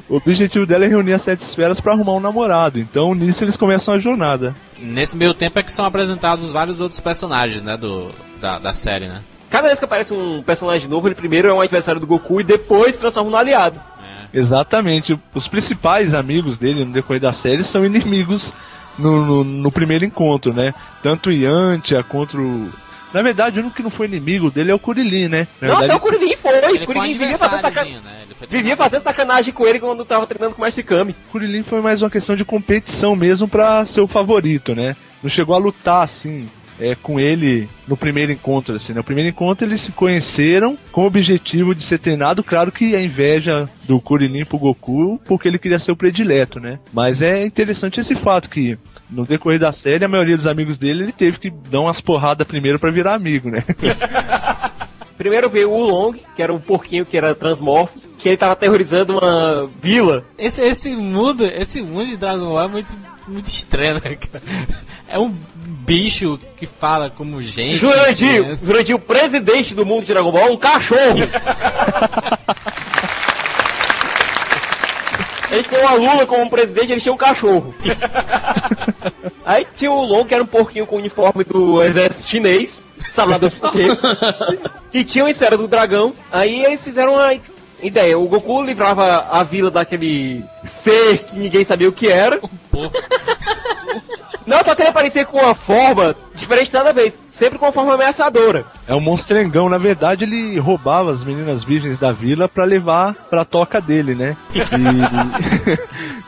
O objetivo dela é reunir as sete esferas para arrumar um namorado. Então nisso eles começam a jornada. Nesse meio tempo é que são apresentados vários outros personagens, né? Do, da, da série, né? Cada vez que aparece um personagem novo, ele primeiro é um adversário do Goku e depois se transforma no aliado. Exatamente. Os principais amigos dele no decorrer da série são inimigos no, no, no primeiro encontro, né? Tanto o Yantia contra o. Na verdade, o único que não foi inimigo dele é o Kurilin, né? Na não, verdade, até o Kuririn foi. Ele O foi um Kuririn vivia fazendo, saca... adversáriozinho, né? Ele foi vivia fazendo sacanagem com ele quando tava treinando com o Mestre Kami. o Kurilin foi mais uma questão de competição mesmo pra ser o favorito, né? Não chegou a lutar assim. É, com ele no primeiro encontro, assim, né? No primeiro encontro eles se conheceram com o objetivo de ser treinado, claro que a inveja do Kurilin pro Goku, porque ele queria ser o predileto, né? Mas é interessante esse fato que no decorrer da série, a maioria dos amigos dele, ele teve que dar umas porradas primeiro pra virar amigo, né? (laughs) Primeiro veio o Long, que era um porquinho que era transmorfo, que ele tava aterrorizando uma vila. Esse, esse mundo, esse mundo de Dragon Ball é muito, muito estranho, né, cara? É um bicho que fala como gente. Jurandir, né? Jurandir, o presidente do mundo de Dragon Ball é um cachorro. Eles têm uma Lula como presidente, eles tinham um cachorro. Aí tinha o Long, que era um porquinho com o uniforme do exército chinês, sabe lá quê? (laughs) que tinha uma esfera do dragão. Aí eles fizeram uma ideia. O Goku livrava a vila daquele ser que ninguém sabia o que era. (laughs) Não, só que ele aparecia com uma forma diferente cada vez, sempre com uma forma ameaçadora. É um monstrengão, na verdade ele roubava as meninas virgens da vila pra levar pra toca dele, né? E,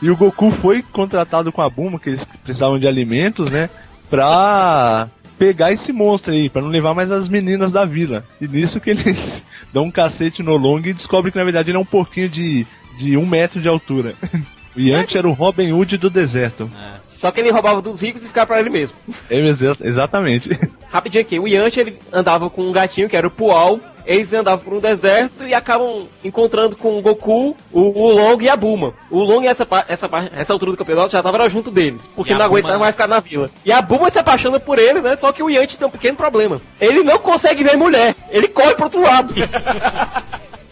(laughs) e o Goku foi contratado com a Buma, que eles precisavam de alimentos, né? Pra pegar esse monstro aí, pra não levar mais as meninas da vila. E nisso que eles (laughs) dão um cacete no Long e descobre que na verdade ele é um porquinho de, de um metro de altura. (laughs) O Yanti era o Robin Hood do deserto. Só que ele roubava dos ricos e ficava pra ele mesmo. É, exa- exatamente. (laughs) Rapidinho aqui, o Yanti ele andava com um gatinho que era o Pual. Eles andavam por um deserto e acabam encontrando com o Goku, o, o Long e a Buma. O Long, essa, essa, essa altura do campeonato, já tava junto deles, porque E não aguenta Bulma- mais ficar na vila. E a Buma se apaixona por ele, né? Só que o Yanti tem um pequeno problema. Ele não consegue ver mulher, ele corre pro outro lado. (laughs)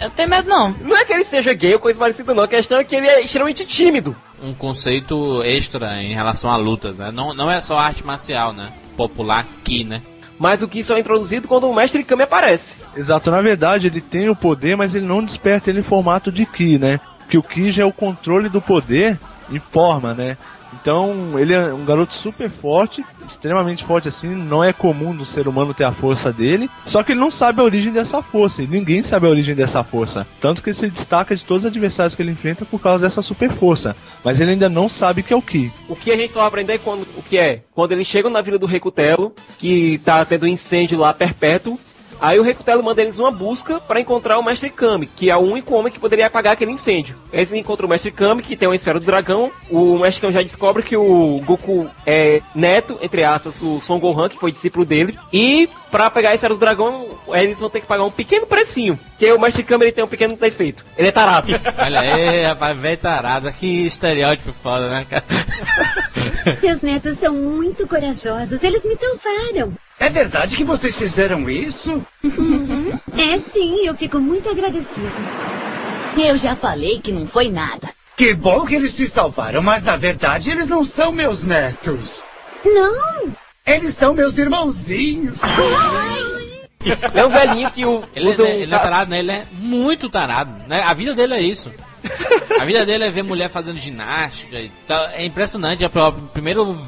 Eu tenho medo não. Não é que ele seja gay ou coisa parecida, não. A questão é que ele é extremamente tímido. Um conceito extra em relação a lutas, né? Não, não é só arte marcial, né? Popular ki, né? Mas o que só é introduzido quando o Mestre Kami aparece. Exato, na verdade ele tem o poder, mas ele não desperta ele em formato de Ki, né? Que o Ki já é o controle do poder em forma, né? Então ele é um garoto super forte, extremamente forte assim, não é comum do ser humano ter a força dele, só que ele não sabe a origem dessa força, e ninguém sabe a origem dessa força. Tanto que ele se destaca de todos os adversários que ele enfrenta por causa dessa super força, mas ele ainda não sabe que é o Ki. O que a gente só vai aprender quando, o que é? Quando eles chegam na vila do Recutelo, que tá tendo um incêndio lá perpétuo, aí o Recutelo manda eles uma busca para encontrar o Mestre Kami, que é o único homem que poderia apagar aquele incêndio. Eles encontram o Mestre Kami, que tem uma esfera do dragão, o Mestre Kami já descobre que o Goku é neto, entre aspas, do Son Gohan, que foi discípulo dele, e para pegar a esfera do dragão, eles vão ter que pagar um pequeno precinho, que o Mestre Kami ele tem um pequeno defeito, ele é tarado. (laughs) Olha aí, rapaz, velho tarado. Que estereótipo foda, né, cara? Seus netos são muito corajosos. Eles me salvaram. É verdade que vocês fizeram isso? Uhum. É sim, eu fico muito agradecida. Eu já falei que não foi nada. Que bom que eles se salvaram, mas na verdade eles não são meus netos. Não! Eles são meus irmãozinhos. É um velhinho que o, Ele, usa um é, ele é tarado, né? Ele é muito tarado. Né? A vida dele é isso. A vida dele é ver mulher fazendo ginástica e tal. É impressionante. É o primeiro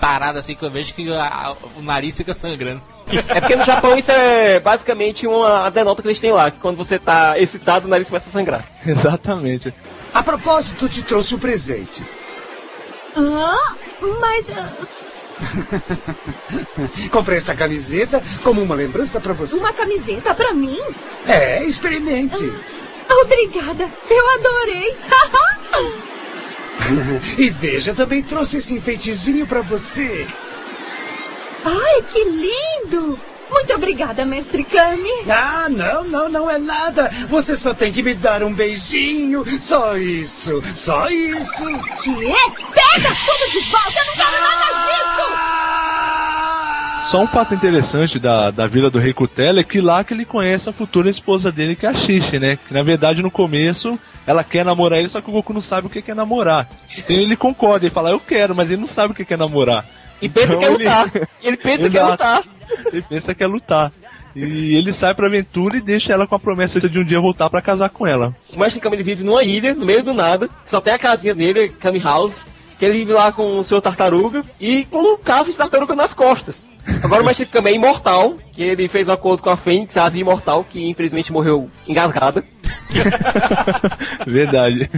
tarado assim que eu vejo que a- a- o nariz fica sangrando. É porque no Japão isso é basicamente uma denota que eles têm lá, que quando você tá excitado, o nariz começa a sangrar. (laughs) Exatamente. A propósito, te trouxe um presente. Ah, mas. ah, (laughs) Comprei esta camiseta como uma lembrança para você. Uma camiseta pra mim? É, experimente. Obrigada, eu adorei. (laughs) (laughs) e veja, também trouxe esse enfeitezinho para você. Ai, que lindo! Muito obrigada, mestre Kami. Ah, não, não, não é nada. Você só tem que me dar um beijinho. Só isso, só isso. Que é? Pega tudo de volta, eu não quero nada disso! Só um fato interessante da, da vila do Rei Cutela é que lá que ele conhece a futura esposa dele, que é a Xixi, né? Que na verdade no começo ela quer namorar ele, só que o Goku não sabe o que é namorar. Então ele concorda, ele fala, eu quero, mas ele não sabe o que é namorar. E pensa Então que é lutar. E ele pensa que é lutar. Ele pensa que é lutar. E ele sai pra aventura e deixa ela com a promessa de um dia voltar pra casar com ela. O Mestre Kami ele vive numa ilha, no meio do nada, só tem a casinha dele, Kami House, que ele vive lá com o seu tartaruga e com um caso de tartaruga nas costas. Agora o Mestre Kami é imortal, que ele fez um acordo com a Fênix, a ave imortal, que infelizmente morreu engasgada. (laughs) Verdade.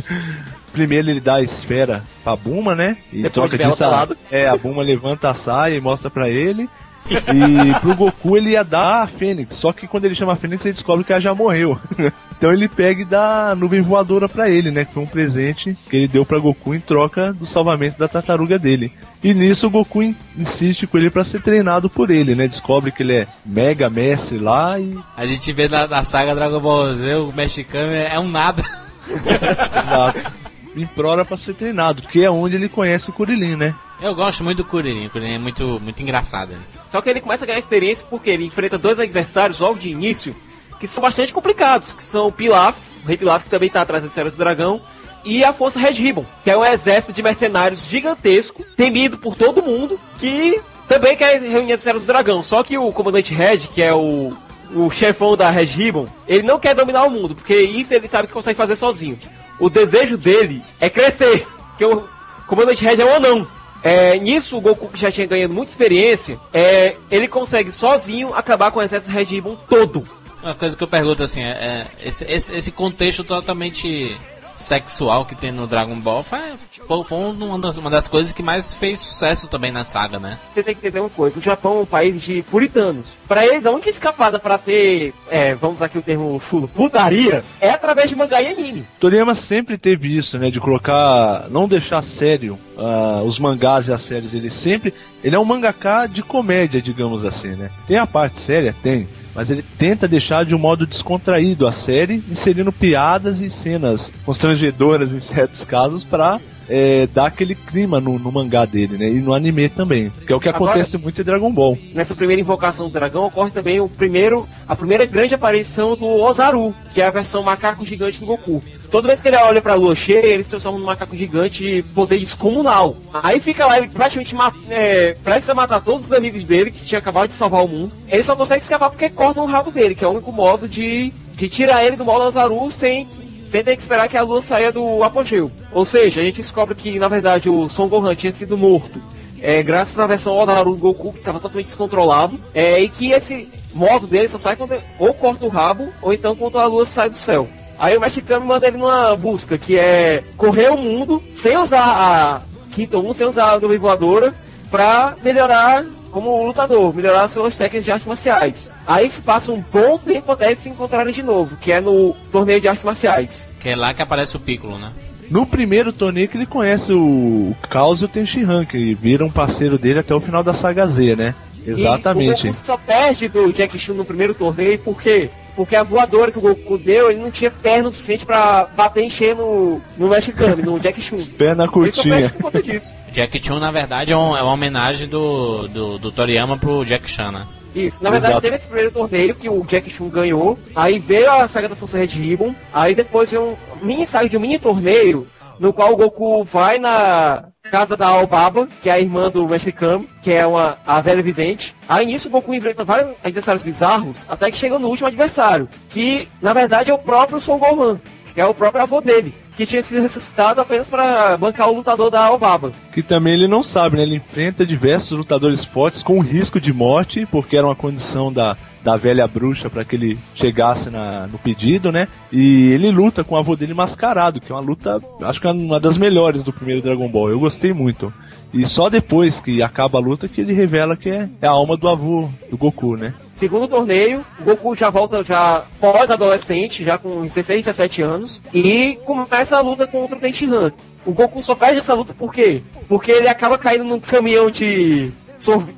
Primeiro ele dá a esfera pra Buma, né? E Depois troca de a- pelada. É, a Buma levanta a saia e mostra pra ele. E pro Goku ele ia dar a Fênix, só que quando ele chama a Fênix ele descobre que ela já morreu. (laughs) então ele pega e dá a nuvem voadora pra ele, né? Que foi um presente que ele deu pra Goku em troca do salvamento da tartaruga dele. E nisso o Goku in- insiste com ele pra ser treinado por ele, né? Descobre que ele é mega mestre lá e A gente vê na, na saga Dragon Ball Z, o mexicano é, é um nada. Exato. implora pra ser treinado, que é onde ele conhece o Kuririn, né? Eu gosto muito do Kuririn, o Kuririn é muito, muito engraçado. né? Só que ele começa a ganhar experiência porque ele enfrenta dois adversários logo de início que são bastante complicados, que são o Pilaf, o Rei Pilaf que também está atrás da Esfera do Dragão, e a Força Red Ribbon, que é um exército de mercenários gigantesco, temido por todo mundo, que também quer reunir as Esferas do Dragão. Só que o comandante Red, que é o, o chefão da Red Ribbon, ele não quer dominar o mundo, porque isso ele sabe que consegue fazer sozinho. O desejo dele é crescer, porque o comandante Red é um anão. É, nisso, o Goku, que já tinha ganhado muita experiência, é, ele consegue sozinho acabar com o exército Red Ribbon todo. Uma coisa que eu pergunto assim, é, é, esse, esse, esse contexto totalmente sexual que tem no Dragon Ball foi, foi, foi uma, das, uma das coisas que mais fez sucesso também na saga, né? Você tem que entender uma coisa, o Japão é um país de puritanos. Pra eles, a única escapada pra ter, é, vamos usar aqui o termo chulo, putaria, é através de mangá e anime. Toriyama sempre teve isso, né? De colocar. não deixar sério ah, os mangás e as séries. Ele sempre. Ele é um mangaká de comédia, digamos assim, né? Tem a parte séria? Tem. Mas ele tenta deixar de um modo descontraído a série, inserindo piadas e cenas constrangedoras em certos casos pra é, dar aquele clima no, no mangá dele, né? E no anime também. Que é o que Agora- acontece muito em Dragon Ball. Nessa primeira invocação do dragão ocorre também o primeiro, a primeira grande aparição do Ozaru, que é a versão macaco gigante do Goku. Toda vez que ele olha pra lua cheia, ele se transforma num macaco gigante de poder descomunal. Aí fica lá, ele praticamente ma é, prestes a matar todos os amigos dele, que tinha acabado de salvar o mundo. Ele só consegue escapar porque cortam o rabo dele, que é o único modo de, de tirar ele do modo Ozaru sem, sem que esperar que a lua saia do apogeu. Ou seja, a gente descobre que, na verdade, o Son Gohan tinha sido morto é, graças à versão Ozaru do Goku, que estava totalmente descontrolado, é, e que esse modo dele só sai quando ou corta o rabo, ou então quando a lua sai do céu. Aí o Kami manda ele numa busca, que é correr o mundo sem usar a Quinto 1, sem usar a nuvem voadora, pra melhorar como lutador, melhorar suas técnicas de artes marciais. Aí se passa um bom tempo até eles se encontrarem de novo, que é no torneio de artes marciais. Que é lá que aparece o Piccolo, né? No primeiro torneio que ele conhece o Caos e o Tenshinhan, que viram parceiro dele até o final da saga Z, né? E o Exatamente. Goku só perde do Jack Chun no primeiro torneio, por quê? Porque a voadora que o Goku deu, ele não tinha perna o suficiente pra bater em cheio no, no Mestre Kami, no Jack Chun. Perna Ele só perde curtinha. por conta disso. (laughs) Jack Chun, na verdade, é, um- é uma homenagem do, do, do Toriyama pro Jack Chan, né? Isso, na verdade Exato. teve esse primeiro torneio que o Jack Chun ganhou, aí veio a saga da Força Red Ribbon, aí depois veio um mini saga de um mini torneio, no qual o Goku vai na casa da Albaba, que é a irmã do Mestre Kami, que é uma, a velha vidente. Aí nisso o Goku enfrenta vários adversários bizarros, até que chega no último adversário, que na verdade é o próprio Son Gohan, que é o próprio avô dele, que tinha sido ressuscitado apenas para bancar o lutador da Albaba. Que também ele não sabe, né? Ele enfrenta diversos lutadores fortes com risco de morte, porque era uma condição da, da velha bruxa para que ele chegasse na, no pedido, né? E ele luta com o avô dele mascarado, que é uma luta, acho que é uma das melhores do primeiro Dragon Ball. Eu gostei muito. E só depois que acaba a luta que ele revela que é, é a alma do avô do Goku, né? Segundo torneio, o Goku já volta já pós-adolescente, já com 16, 17 anos, e começa a luta contra o Tenshinhan. O Goku só perde essa luta por quê? Porque ele acaba caindo num caminhão de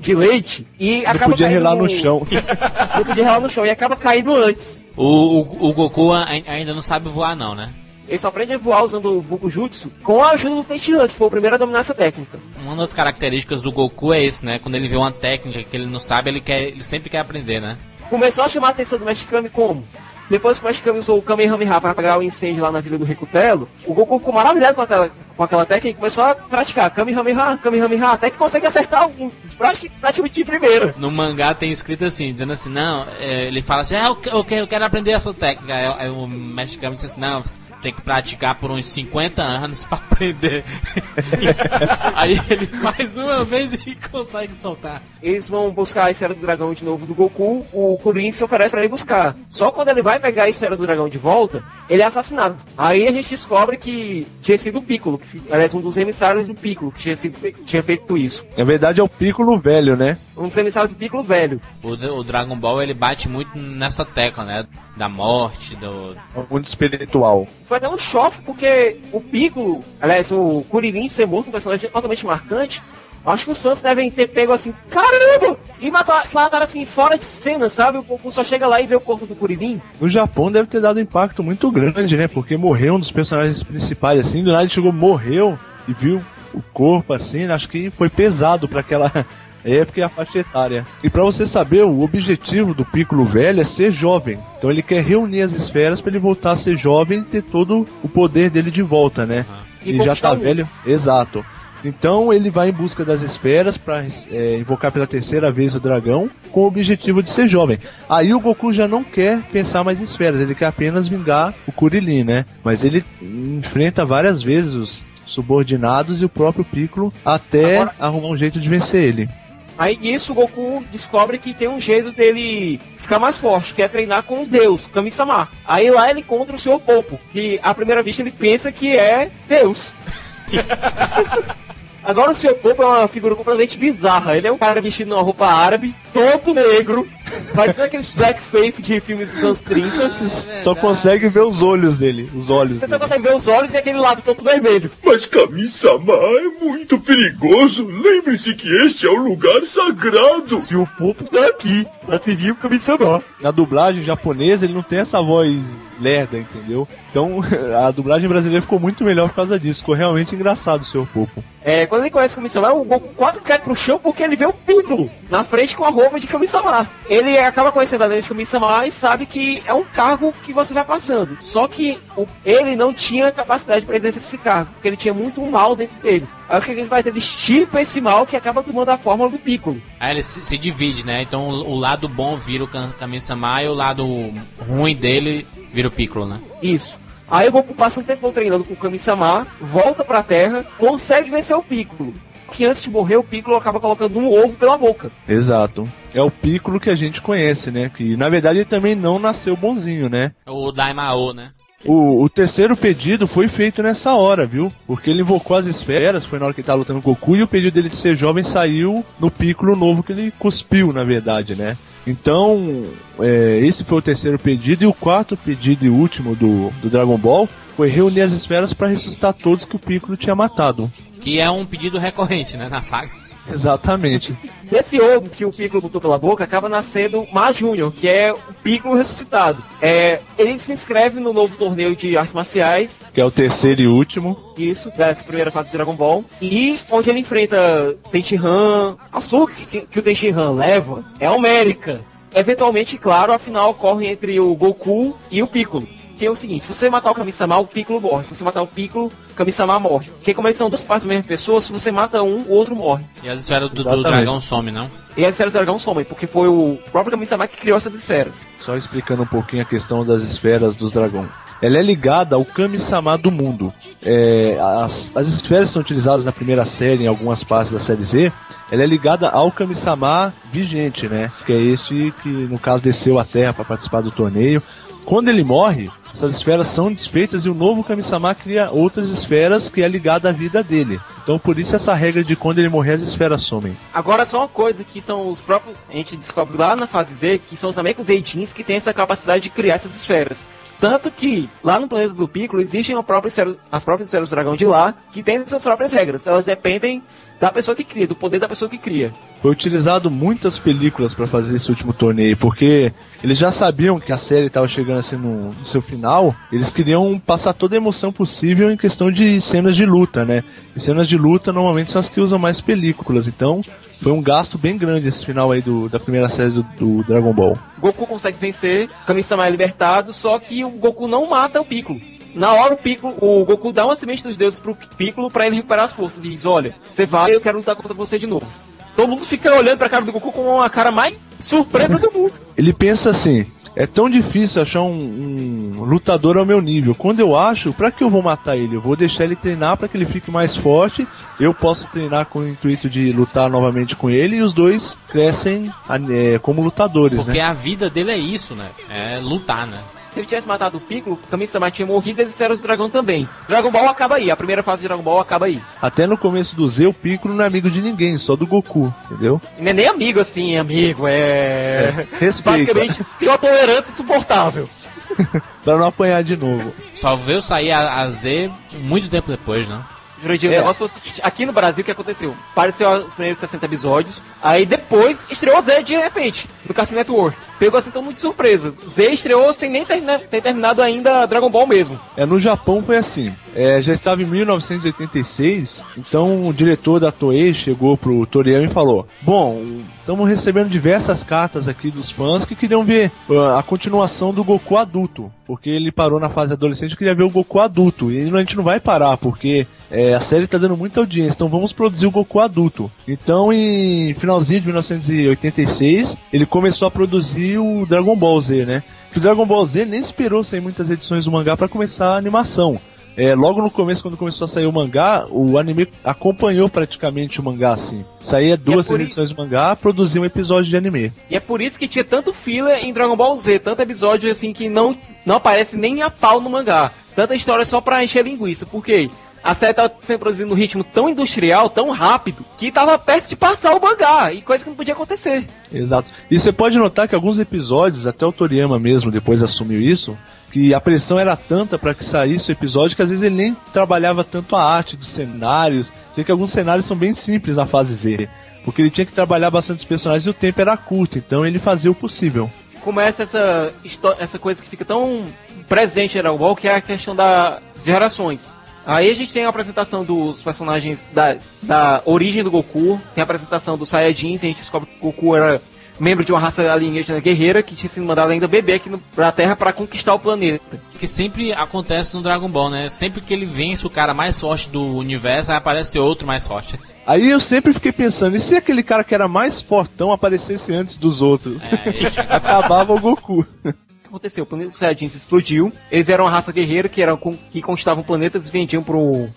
de leite e Não acaba podia caindo relar no chão. (laughs) Não podia relar no chão e acaba caindo antes. O, o, o Goku ai- ainda não sabe voar, não, né? Ele só aprende a voar usando o Bukujutsu com a ajuda do Tenshinhan, que foi o primeiro a dominar essa técnica. Uma das características do Goku é isso, né? Quando ele vê uma técnica que ele não sabe, ele, quer, ele sempre quer aprender, né? começou a chamar a atenção do Mestre Kami como? Depois que o Mestre Kami usou o Kamehameha para apagar o incêndio lá na Vila do Recutelo, o Goku ficou maravilhado com aquela, com aquela técnica e começou a praticar Kamehameha, Kamehameha, até que consegue acertar um, prati- praticamente de primeira. No mangá tem escrito assim, dizendo assim, não, é, ele fala assim, ah, eu, eu, eu quero aprender essa técnica. Aí, aí o mestre Kami diz assim, não, tem que praticar por uns 50 anos (laughs) pra aprender. (laughs) aí ele faz uma vez e consegue soltar. Eles vão buscar a esfera do dragão de novo do Goku, o Kuririn se oferece para ir buscar. Só quando ele vai pegar a esfera do dragão de volta, ele é assassinado. Aí a gente descobre que tinha sido o Piccolo, que, aliás, um dos emissários do Piccolo, que tinha, sido, tinha feito isso. Na verdade é o Piccolo velho, né? Um dos emissários do Piccolo velho. O, o Dragon Ball ele bate muito nessa tecla, né? Da morte, do. É um mundo espiritual. Foi até um choque, porque o Piccolo, aliás, o Kuririn ser morto, um personagem altamente marcante, acho que os fãs devem ter pego assim, caramba! E mataram assim, fora de cena, sabe? O Goku só chega lá e vê o corpo do Kuririn. No Japão deve ter dado um impacto muito grande, né? Porque morreu um dos personagens principais, assim, do nada ele chegou, morreu e viu o corpo, assim, acho que foi pesado pra aquela época e a faixa etária. E pra você saber, o objetivo do Piccolo velho é ser jovem. Então ele quer reunir as esferas pra ele voltar a ser jovem e ter todo o poder dele de volta, né? E E já tá velho. Exato. Então ele vai em busca das esferas pra é, invocar pela terceira vez o dragão com o objetivo de ser jovem. Aí o Goku já não quer pensar mais em esferas, ele quer apenas vingar o Kuririn, né? Mas ele enfrenta várias vezes os subordinados e o próprio Piccolo até Agora- arrumar um jeito de vencer ele. Aí nisso o Goku descobre que tem um jeito dele ficar mais forte, que é treinar com o Deus, Kami-sama. Aí lá ele encontra o Sr. Popo, que à primeira vista ele pensa que é Deus. (laughs) Agora o Sr. Popo é uma figura completamente bizarra. Ele é um cara vestido numa roupa árabe, todo negro, parecendo aqueles blackface de filmes dos anos 30. Só consegue ver os olhos dele, os olhos Você só dele. consegue ver os olhos e aquele lado todo vermelho. Mas Kami-sama é muito perigoso. Lembre-se que este é um lugar sagrado. Se o Popo tá aqui, pra servir o Kami-sama. Na dublagem japonesa ele não tem essa voz lerda, entendeu? Então (laughs) a dublagem brasileira ficou muito melhor por causa disso. Ficou realmente engraçado o seu Popo. É, quando ele conhece o Kami-sama, o Goku quase cai pro chão porque ele vê o Piccolo na frente com a roupa de Kami-sama. Ele acaba conhecendo a lei de Kami-sama e sabe que é um cargo que você vai passando. Só que ele não tinha capacidade para exercer esse cargo, porque ele tinha muito mal dentro dele. Aí o que ele faz? Ele estirpa esse mal que acaba tomando a fórmula do Piccolo. Aí ele se, se divide, né? Então o, o lado bom vira o Kami-sama e o lado ruim dele vira o Piccolo, né? Isso. Aí o Goku passa um tempo treinando com o Kami-sama, volta pra Terra, consegue vencer o Piccolo. Que antes de morrer, o Piccolo acaba colocando um ovo pela boca. Exato. É o Piccolo que a gente conhece, né? Que na verdade ele também não nasceu bonzinho, né? O Daimao, né? O, o terceiro pedido foi feito nessa hora, viu? Porque ele invocou as esferas, foi na hora que ele tava lutando com o Goku, e o pedido dele de ser jovem saiu no Piccolo novo que ele cuspiu, na verdade, né? Então, é, esse foi o terceiro pedido, e o quarto pedido e último do, do Dragon Ball foi reunir as esferas para ressuscitar todos que o Piccolo tinha matado. Que é um pedido recorrente, né? Na saga. (laughs) Exatamente. Desse ovo que o Piccolo botou pela boca, acaba nascendo Ma Júnior, que é o Piccolo ressuscitado. É, ele se inscreve no novo torneio de artes marciais, Que é o terceiro e último. isso, dessa primeira fase de Dragon Ball, e onde ele enfrenta Tenshinhan. A surra que, que o Tenshinhan leva é homérica. Eventualmente, claro, a final ocorre entre o Goku e o Piccolo. Que é o seguinte, se você matar o Kami-sama, o Piccolo morre. Se você matar o Piccolo, o Kami-sama morre. Porque como eles são duas partes da mesma pessoa, se você mata um, o outro morre. E as esferas do, do dragão some, não? E as esferas do dragão somem, porque foi o próprio Kami-sama que criou essas esferas. Só explicando um pouquinho a questão das esferas dos dragões. Ela é ligada ao Kami-sama do mundo. É, as, as esferas que são utilizadas na primeira série, em algumas partes da série Z, ela é ligada ao Kami-sama vigente, né? Que é esse que, no caso, desceu à Terra para participar do torneio. Quando ele morre, essas esferas são desfeitas e o novo Kami-sama cria outras esferas que é ligada à vida dele. Então, por isso essa regra de quando ele morrer, as esferas somem. Agora, só uma coisa que são os próprios. A gente descobre lá na fase Z que são os Nameku Zeitins que têm essa capacidade de criar essas esferas. Tanto que lá no planeta do Piccolo existem própria esfera- as próprias esferas do dragão de lá que têm suas próprias regras. Elas dependem da pessoa que cria, do poder da pessoa que cria. Foi utilizado muitas películas para fazer esse último torneio, porque eles já sabiam que a série estava chegando assim no, no seu final, eles queriam passar toda a emoção possível em questão de cenas de luta, né? E cenas de luta normalmente são as que usam mais películas, então foi um gasto bem grande esse final aí do, da primeira série do, do Dragon Ball. Goku consegue vencer, Kami-sama é libertado, só que o Goku não mata o Piccolo. Na hora o Piccolo, o Goku dá uma semente dos deuses pro Piccolo pra ele recuperar as forças e diz: "Olha, você vai, eu quero lutar contra você de novo". Todo mundo fica olhando pra cara do Goku com a cara mais surpresa do mundo. (laughs) Ele pensa assim: é tão difícil achar um, um lutador ao meu nível. Quando eu acho, pra que eu vou matar ele? Eu vou deixar ele treinar pra que ele fique mais forte. Eu posso treinar com o intuito de lutar novamente com ele e os dois crescem é, como lutadores, Porque né? a vida dele é isso, né? É lutar, né? Se ele tivesse matado o Piccolo, o Kami-sama tinha morrido e eles eram os dragão também. Dragon Ball acaba aí, a primeira fase de Dragon Ball acaba aí. Até no começo do Z, o Piccolo não é amigo de ninguém, só do Goku, entendeu? Não é nem amigo assim, amigo, é. Respeita. Basicamente, tem uma tolerância insuportável. (laughs) pra não apanhar de novo. Só veio sair a, a Z muito tempo depois, né? Jurandir, o É. negócio foi o seguinte, aqui no Brasil o que aconteceu? Apareceu os primeiros 60 episódios, aí depois estreou Z de repente, no Cartoon Network. Pegou assim todo mundo de surpresa. Z estreou sem nem termina- ter terminado ainda Dragon Ball mesmo. É, no Japão foi assim. É, já estava em 1986, então o diretor da Toei chegou pro Toriyama e falou: Bom, estamos recebendo diversas cartas aqui dos fãs que queriam ver ah, a continuação do Goku adulto, porque ele parou na fase adolescente e queria ver o Goku adulto. E a gente não vai parar, porque é, a série está dando muita audiência, então vamos produzir o Goku adulto. Então, em finalzinho de 1986, ele começou a produzir o Dragon Ball Z, né? Que o Dragon Ball Z nem esperou sair muitas edições do mangá para começar a animação. É, logo no começo, quando começou a sair o mangá, o anime acompanhou praticamente o mangá assim. Saía duas por i- edições do mangá, produzia um episódio de anime. E é por isso que tinha tanto filler em Dragon Ball Z, tanto episódio assim que não, não aparece nem a pau no mangá. Tanta história só pra encher linguiça, porque a série tava sendo produzida num ritmo tão industrial, tão rápido, que tava perto de passar o mangá, e coisa que não podia acontecer. Exato. E você pode notar que alguns episódios, até o Toriyama mesmo depois assumiu isso, que a pressão era tanta para que saísse o episódio que às vezes ele nem trabalhava tanto a arte dos cenários. Sei que alguns cenários são bem simples na fase Z, porque ele tinha que trabalhar bastante os personagens e o tempo era curto, então ele fazia o possível. Começa essa, essa coisa que fica tão presente em Dragon que é a questão das gerações. Aí a gente tem a apresentação dos personagens da, da origem do Goku, tem a apresentação dos Saiyajins, e a gente descobre que o Goku era membro de uma raça alienígena guerreira que tinha sido mandado ainda bebê aqui no, pra Terra para conquistar o planeta. Que sempre acontece no Dragon Ball, né? Sempre que ele vence o cara mais forte do universo, aí aparece outro mais forte. Aí eu sempre fiquei pensando, e se aquele cara que era mais fortão aparecesse antes dos outros? (laughs) Acabava o Goku. O que aconteceu? O planeta dos Saiyajins explodiu. Eles eram uma raça guerreira que, eram, que conquistavam planetas e vendiam pro,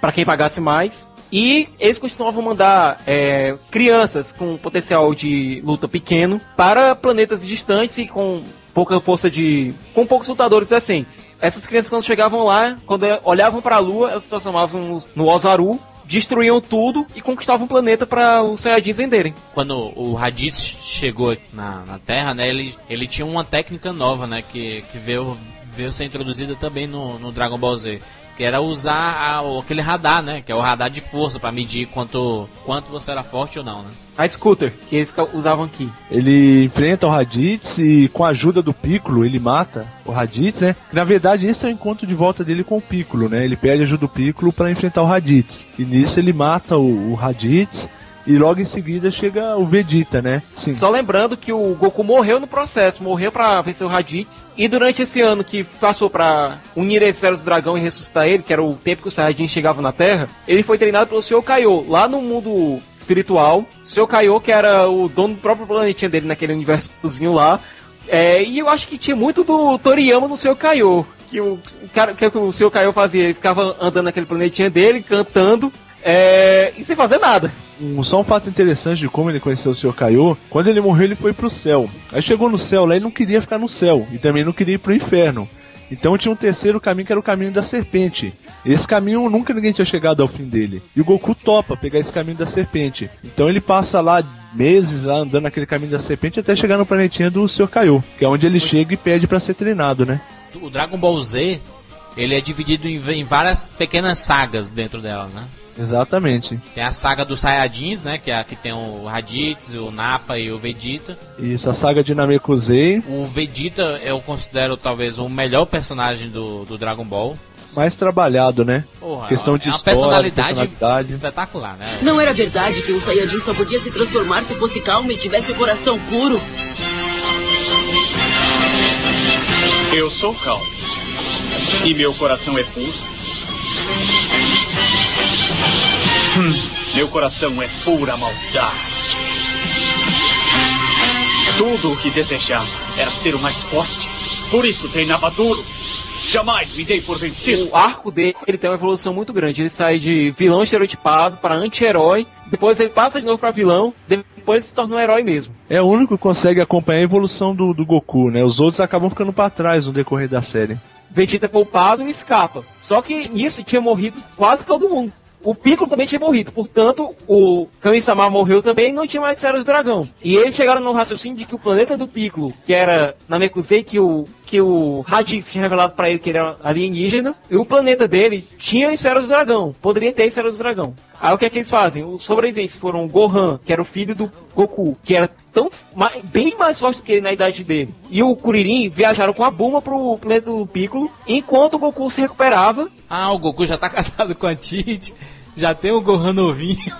pra quem pagasse mais. E eles costumavam mandar é, crianças com potencial de luta pequeno para planetas distantes e com pouca força de. com poucos lutadores decentes. Essas crianças, quando chegavam lá, quando olhavam para a lua, elas se transformavam no, Ozaru, destruíam tudo e conquistavam o planeta para os Saiyajins venderem. Quando o Raditz chegou na, na Terra, né? Ele, ele tinha uma técnica nova, né? Que, que veio, veio ser introduzida também no, no Dragon Ball Z. Que era usar a- aquele radar, né? Que é o radar de força para medir quanto, quanto você era forte ou não, né? A Scooter, que eles usavam aqui. Ele enfrenta o Raditz e com a ajuda do Piccolo ele mata o Raditz, né? Que, na verdade esse é o encontro de volta dele com o Piccolo, né? Ele pede ajuda do Piccolo para enfrentar o Raditz. E nisso ele mata o, o Raditz e logo em seguida chega o Vegeta, né? Sim. Só lembrando que o Goku morreu no processo, morreu pra vencer o Raditz. E durante esse ano que passou pra unir esses Eros do Dragão e ressuscitar ele, que era o tempo que os Saiyajins chegavam na Terra, ele foi treinado pelo Sr. Kaiô, lá no mundo espiritual. O Sr. Kaiô, que era o dono do próprio planetinha dele naquele universozinho lá. É, e eu acho que tinha muito do Toriyama no Sr. Kaiô. Que o, o cara, que o Sr. Kaiô fazia? Ele ficava andando naquele planetinha dele, cantando, é, e sem fazer nada. Um, só um fato interessante de como ele conheceu o Sr. Kaiô, quando ele morreu ele foi pro céu. Aí chegou no céu lá e não queria ficar no céu, e também não queria ir pro inferno. Então tinha um terceiro caminho que era o caminho da serpente. Esse caminho nunca ninguém tinha chegado ao fim dele. E o Goku topa pegar esse caminho da serpente. Então ele passa lá meses lá andando naquele caminho da serpente até chegar no planetinha do Sr. Kaiô, que é onde ele chega e pede pra ser treinado, né? O Dragon Ball Z, ele é dividido em, em várias pequenas sagas dentro dela, né? Exatamente. Tem a saga dos Saiyajins, né? Que é a que tem o Raditz, o Nappa e o Vegeta. Isso, a saga de Namekusei, O Vegeta eu considero talvez o melhor personagem do, do Dragon Ball. mais trabalhado, né? Porra, Questão de é uma história, personalidade, personalidade. espetacular, né? Não era verdade que o Saiyajin só podia se transformar se fosse calmo e tivesse o coração puro? Eu sou calmo. E meu coração é puro. Hum, (laughs) meu coração é pura maldade. Tudo o que desejava era ser o mais forte. Por isso treinava duro. Jamais me dei por vencido. O arco dele ele tem uma evolução muito grande. Ele sai de vilão estereotipado para anti-herói, depois ele passa de novo para vilão, depois se torna um herói mesmo. É o único que consegue acompanhar a evolução do, do Goku, né? Os outros acabam ficando pra trás no decorrer da série. Vegeta é poupado e escapa. Só que nisso tinha morrido quase todo mundo. O Piccolo também tinha morrido, portanto, o Kami-sama morreu também e não tinha mais esferas do dragão. E eles chegaram no raciocínio de que o planeta do Piccolo, que era Namekusei, que o, que o Raditz tinha revelado para ele que ele era alienígena, e o planeta dele tinha esferas do dragão, poderia ter esferas do dragão. Aí o que é que eles fazem? Os sobreviventes foram o Gohan, que era o filho do Goku, que era tão mais, bem mais forte do que ele na idade dele, e o Kuririn viajaram com a Bulma pro planeta do Piccolo, enquanto o Goku se recuperava. Ah, o Goku já tá (laughs) casado com a Tite, já tem o Gohan novinho.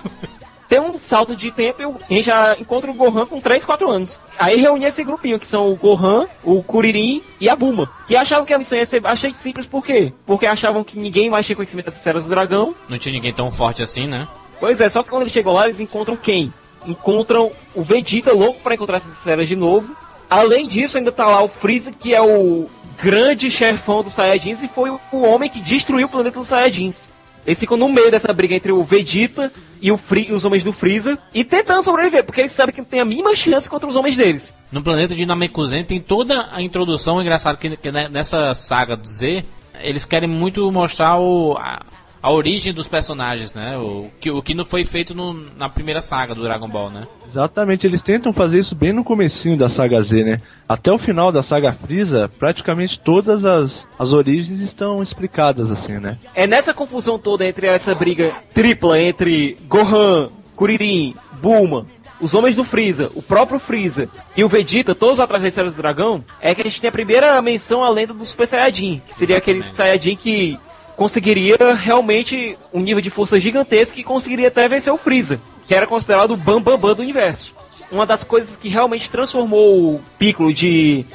Tem um salto de tempo e a gente já encontra o Gohan com 3, 4 anos. Aí reúne esse grupinho, que são o Gohan, o Kuririn e a Bulma. Que achavam que a missão ia ser achei simples, por quê? Porque achavam que ninguém mais tinha conhecimento das esferas do dragão. Não tinha ninguém tão forte assim, né? Pois é, só que quando eles chegam lá, eles encontram quem? Encontram o Vegeta louco para encontrar essas esferas de novo. Além disso, ainda tá lá o Freeza, que é o grande chefão dos Saiyajins e foi o homem que destruiu o planeta dos Saiyajins. Eles ficam no meio dessa briga entre o Vegeta e o Free, os homens do Freeza e tentando sobreviver, porque eles sabem que não tem a mínima chance contra os homens deles. No planeta de Namekuzen tem toda a introdução, engraçado que, que nessa saga do Z, eles querem muito mostrar o, a, a origem dos personagens, né? O que, o que não foi feito no, na primeira saga do Dragon Ball, né? Exatamente, eles tentam fazer isso bem no comecinho da saga Z, né? Até o final da saga Frieza, praticamente todas as, as origens estão explicadas, assim, né? É nessa confusão toda entre essa briga tripla entre Gohan, Kuririn, Bulma, os homens do Freeza, o próprio Freeza e o Vegeta, todos atrás das esferas do dragão, é que a gente tem a primeira menção à lenda do Super Saiyajin, que seria aquele Saiyajin que conseguiria realmente um nível de força gigantesco e conseguiria até vencer o Freeza, que era considerado o Bam Bam Bam do universo. Uma das coisas que realmente transformou o Piccolo de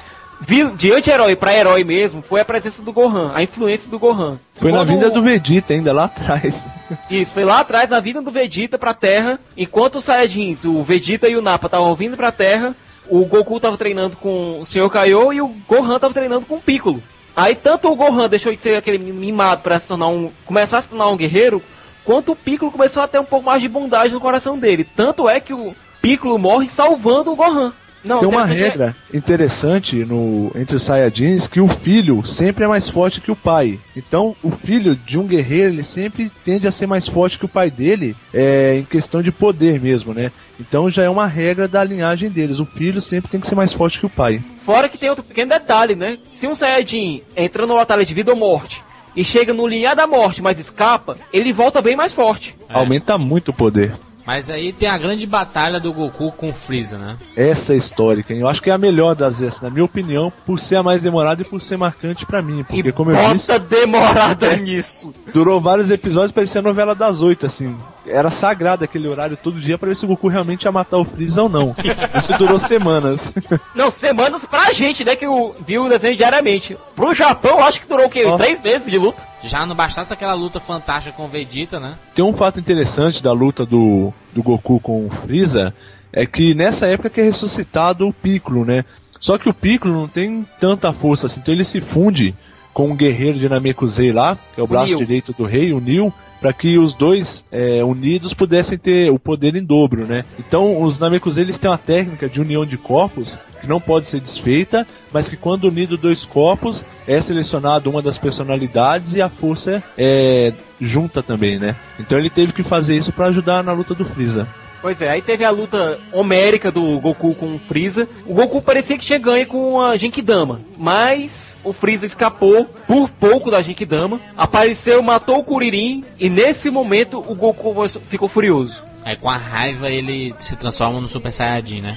de anti-herói pra herói mesmo foi a presença do Gohan, a influência do Gohan. Foi Quando... na vida do Vegeta ainda, lá atrás. (laughs) Isso, foi lá atrás, na vida do Vegeta pra Terra, enquanto os Saiyajins, o Vegeta e o Nappa estavam vindo pra Terra, o Goku tava treinando com o Sr. Kaiô e o Gohan tava treinando com o Piccolo. Aí tanto o Gohan deixou de ser aquele mimado para se tornar um. começar a se tornar um guerreiro, quanto o Piccolo começou a ter um pouco mais de bondade no coração dele. Tanto é que o Piccolo morre salvando o Gohan. Não, Tem uma regra é... interessante no, entre os Saiyajins que o filho sempre é mais forte que o pai. Então, o filho de um guerreiro, ele sempre tende a ser mais forte que o pai dele é, em questão de poder mesmo, né? Então já é uma regra da linhagem deles. O filho sempre tem que ser mais forte que o pai. Fora que tem outro pequeno detalhe, né? Se um Saiyajin entra numa batalha de vida ou morte e chega no linhar da morte, mas escapa, ele volta bem mais forte. É. Aumenta muito o poder. Mas aí tem a grande batalha do Goku com o Freeza, né? Essa é histórica, hein? Eu acho que é a melhor das vezes, na minha opinião, por ser a mais demorada e por ser marcante para mim. Porque, e como eu bota disse. demorada é, nisso! Durou vários episódios, parecia a novela das oito, assim. Era sagrado aquele horário todo dia pra ver se o Goku realmente ia matar o Freeza ou não. Isso durou semanas. (laughs) Não, semanas pra gente, né? Que viu o desenho diariamente. Pro Japão, acho que durou o quê? Nossa. Três meses de luta? Já não bastasse aquela luta fantástica com o Vegeta, né? Tem um fato interessante da luta do, do Goku com o Freeza, é que nessa época que é ressuscitado o Piccolo, né? Só que o Piccolo não tem tanta força assim, então ele se funde com um guerreiro de Namekusei lá, que é o, o braço Neo. direito do rei, o Nil, para que os dois é, unidos pudessem ter o poder em dobro, né? Então os Namekusei eles têm uma técnica de união de corpos que não pode ser desfeita, mas que quando unido dois corpos é selecionado uma das personalidades e a força é junta também, né? Então ele teve que fazer isso para ajudar na luta do Freeza. Pois é, aí teve a luta homérica do Goku com o Freeza. O Goku parecia que tinha ganho com a Genkidama, mas o Freeza escapou por pouco da Genkidama, apareceu, matou o Kuririn e nesse momento o Goku ficou furioso. Aí com a raiva ele se transforma no Super Saiyajin, né?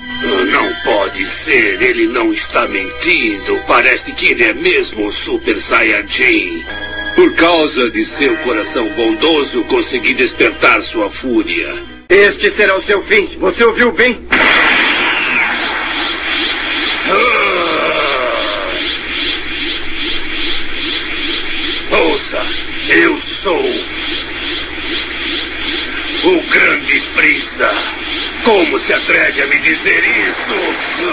Não pode ser, ele não está mentindo. Parece que ele é mesmo o Super Saiyajin. Por causa de seu coração bondoso, consegui despertar sua fúria. Este será o seu fim. Você ouviu bem? Ouça, eu sou o grande Freeza. Como se atreve a me dizer isso?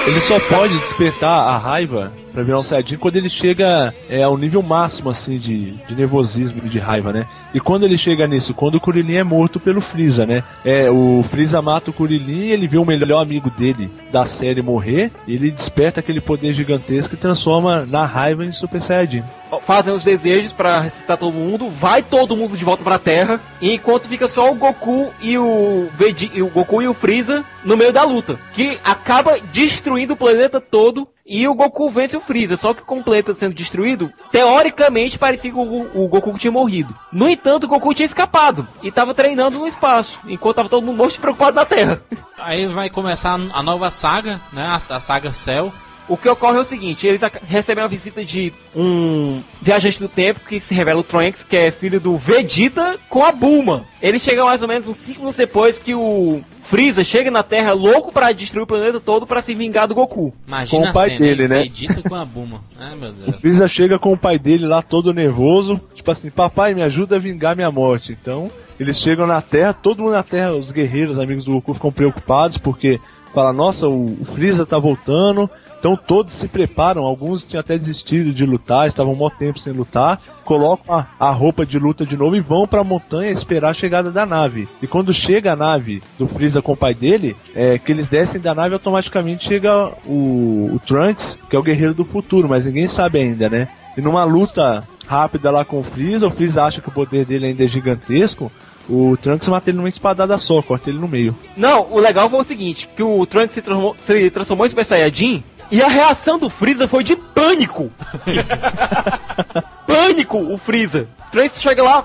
Ele só pode despertar a raiva pra virar um Saiyajin quando ele chega é, ao nível máximo, assim, de, de nervosismo e de raiva, né? E quando ele chega nisso? Quando o Kurilin é morto pelo Freeza, né? É, o Freeza mata o Kurilin, ele vê o melhor amigo dele da série morrer, ele desperta aquele poder gigantesco e transforma na raiva em Super Saiyajin. Fazem os desejos pra ressuscitar todo mundo, vai todo mundo de volta pra Terra, e enquanto fica só o Goku e o Vegeta, o Goku e o Freeza no meio da luta, que acaba destruindo o planeta todo e o Goku vence o Freeza, só que com o planeta sendo destruído, teoricamente parecia que o, o Goku tinha morrido. No entanto, o Goku tinha escapado e tava treinando no espaço, enquanto tava todo mundo morto preocupado na Terra. Aí vai começar a nova saga, né? A, a saga Cell. O que ocorre é o seguinte, eles recebem a visita de um viajante do tempo que se revela o Trunks, que é filho do Vegeta com a Bulma. Ele chega mais ou menos uns 5 minutos depois que o Freeza chega na Terra louco pra destruir o planeta todo pra se vingar do Goku. Imagina Com o pai a cena, dele, né? Vegeta com a Buma. Ai, meu Deus. O Freeza chega com o pai dele lá todo nervoso, tipo assim, papai, me ajuda a vingar minha morte. Então, eles chegam na Terra, todo mundo na Terra, os guerreiros, amigos do Goku, ficam preocupados porque fala, nossa, o Freeza tá voltando. Então todos se preparam, alguns tinham até desistido de lutar, estavam um tempo sem lutar, colocam a, a roupa de luta de novo e vão pra montanha esperar a chegada da nave. E quando chega a nave do Freeza com o pai dele, é que eles descem da nave automaticamente chega o, o Trunks, que é o guerreiro do futuro, mas ninguém sabe ainda, né? E numa luta rápida lá com o Freeza, o Freeza acha que o poder dele ainda é gigantesco, o Trunks mata ele numa espadada só, corta ele no meio. Não, o legal foi o seguinte, que o Trunks se transformou, se transformou em Super Saiyajin e a reação do Freeza foi de pânico. (laughs) pânico, o Freeza. Trunks chega lá,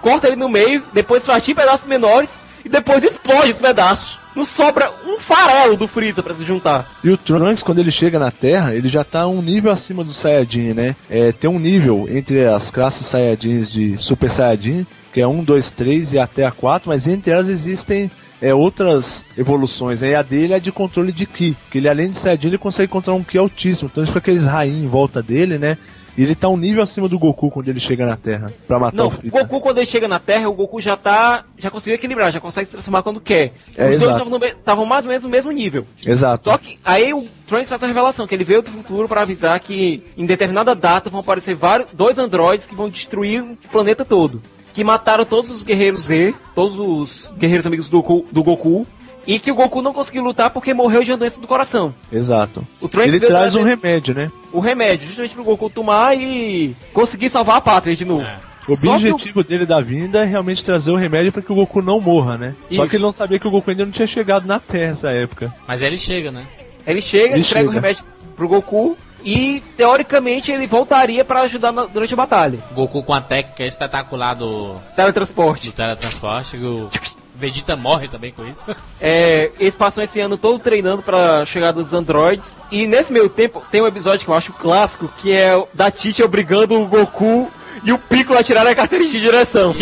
corta ele no meio, depois fatia em pedaços menores e depois explode os pedaços. Não sobra um farelo do Freeza pra se juntar. E o Trunks, quando ele chega na Terra, ele já tá um nível acima do Saiyajin, né? É, tem um nível entre as classes Saiyajins de Super Saiyajin, que é 1, 2, 3 e até a 4, mas entre elas existem é, outras evoluções, né? E a dele é de controle de Ki, que ele além de Saiyajin, ele consegue controlar um Ki altíssimo, então ele fica aqueles rainhos em volta dele, né? E ele tá um nível acima do Goku quando ele chega na Terra, pra matar Não, o Freeza. Goku quando ele chega na Terra, o Goku já tá. já conseguiu equilibrar, já consegue se transformar quando quer. É, Os dois exato. me- estavam mais ou menos no mesmo nível. Exato. Só que aí o Trunks faz a revelação que ele veio do futuro para avisar que em determinada data vão aparecer vários, dois androides que vão destruir o planeta todo. Que mataram todos os guerreiros Z, todos os guerreiros amigos do Goku, do Goku e que o Goku não conseguiu lutar porque morreu de uma doença do coração. Exato. O Trunks ele traz um remédio, né? O remédio, justamente pro Goku tomar e conseguir salvar a pátria de novo. O Só que o- objetivo dele da vinda é realmente trazer o remédio para que o Goku não morra, né? Só Isso. que ele não sabia que o Goku ainda não tinha chegado na Terra nessa época. Mas ele chega, né? Ele chega, Ele entrega o chega. remédio pro Goku e teoricamente ele voltaria para ajudar na- durante a batalha. Goku com a técnica espetacular do, Teletransporte. do teletransporte. O Vegeta morre também com isso. (laughs) É, eles passam esse ano todo treinando pra chegada dos androids. E nesse meio tempo tem um episódio que eu acho clássico, que é o da Tite obrigando o Goku e o Piccolo a tirar a carteira de direção.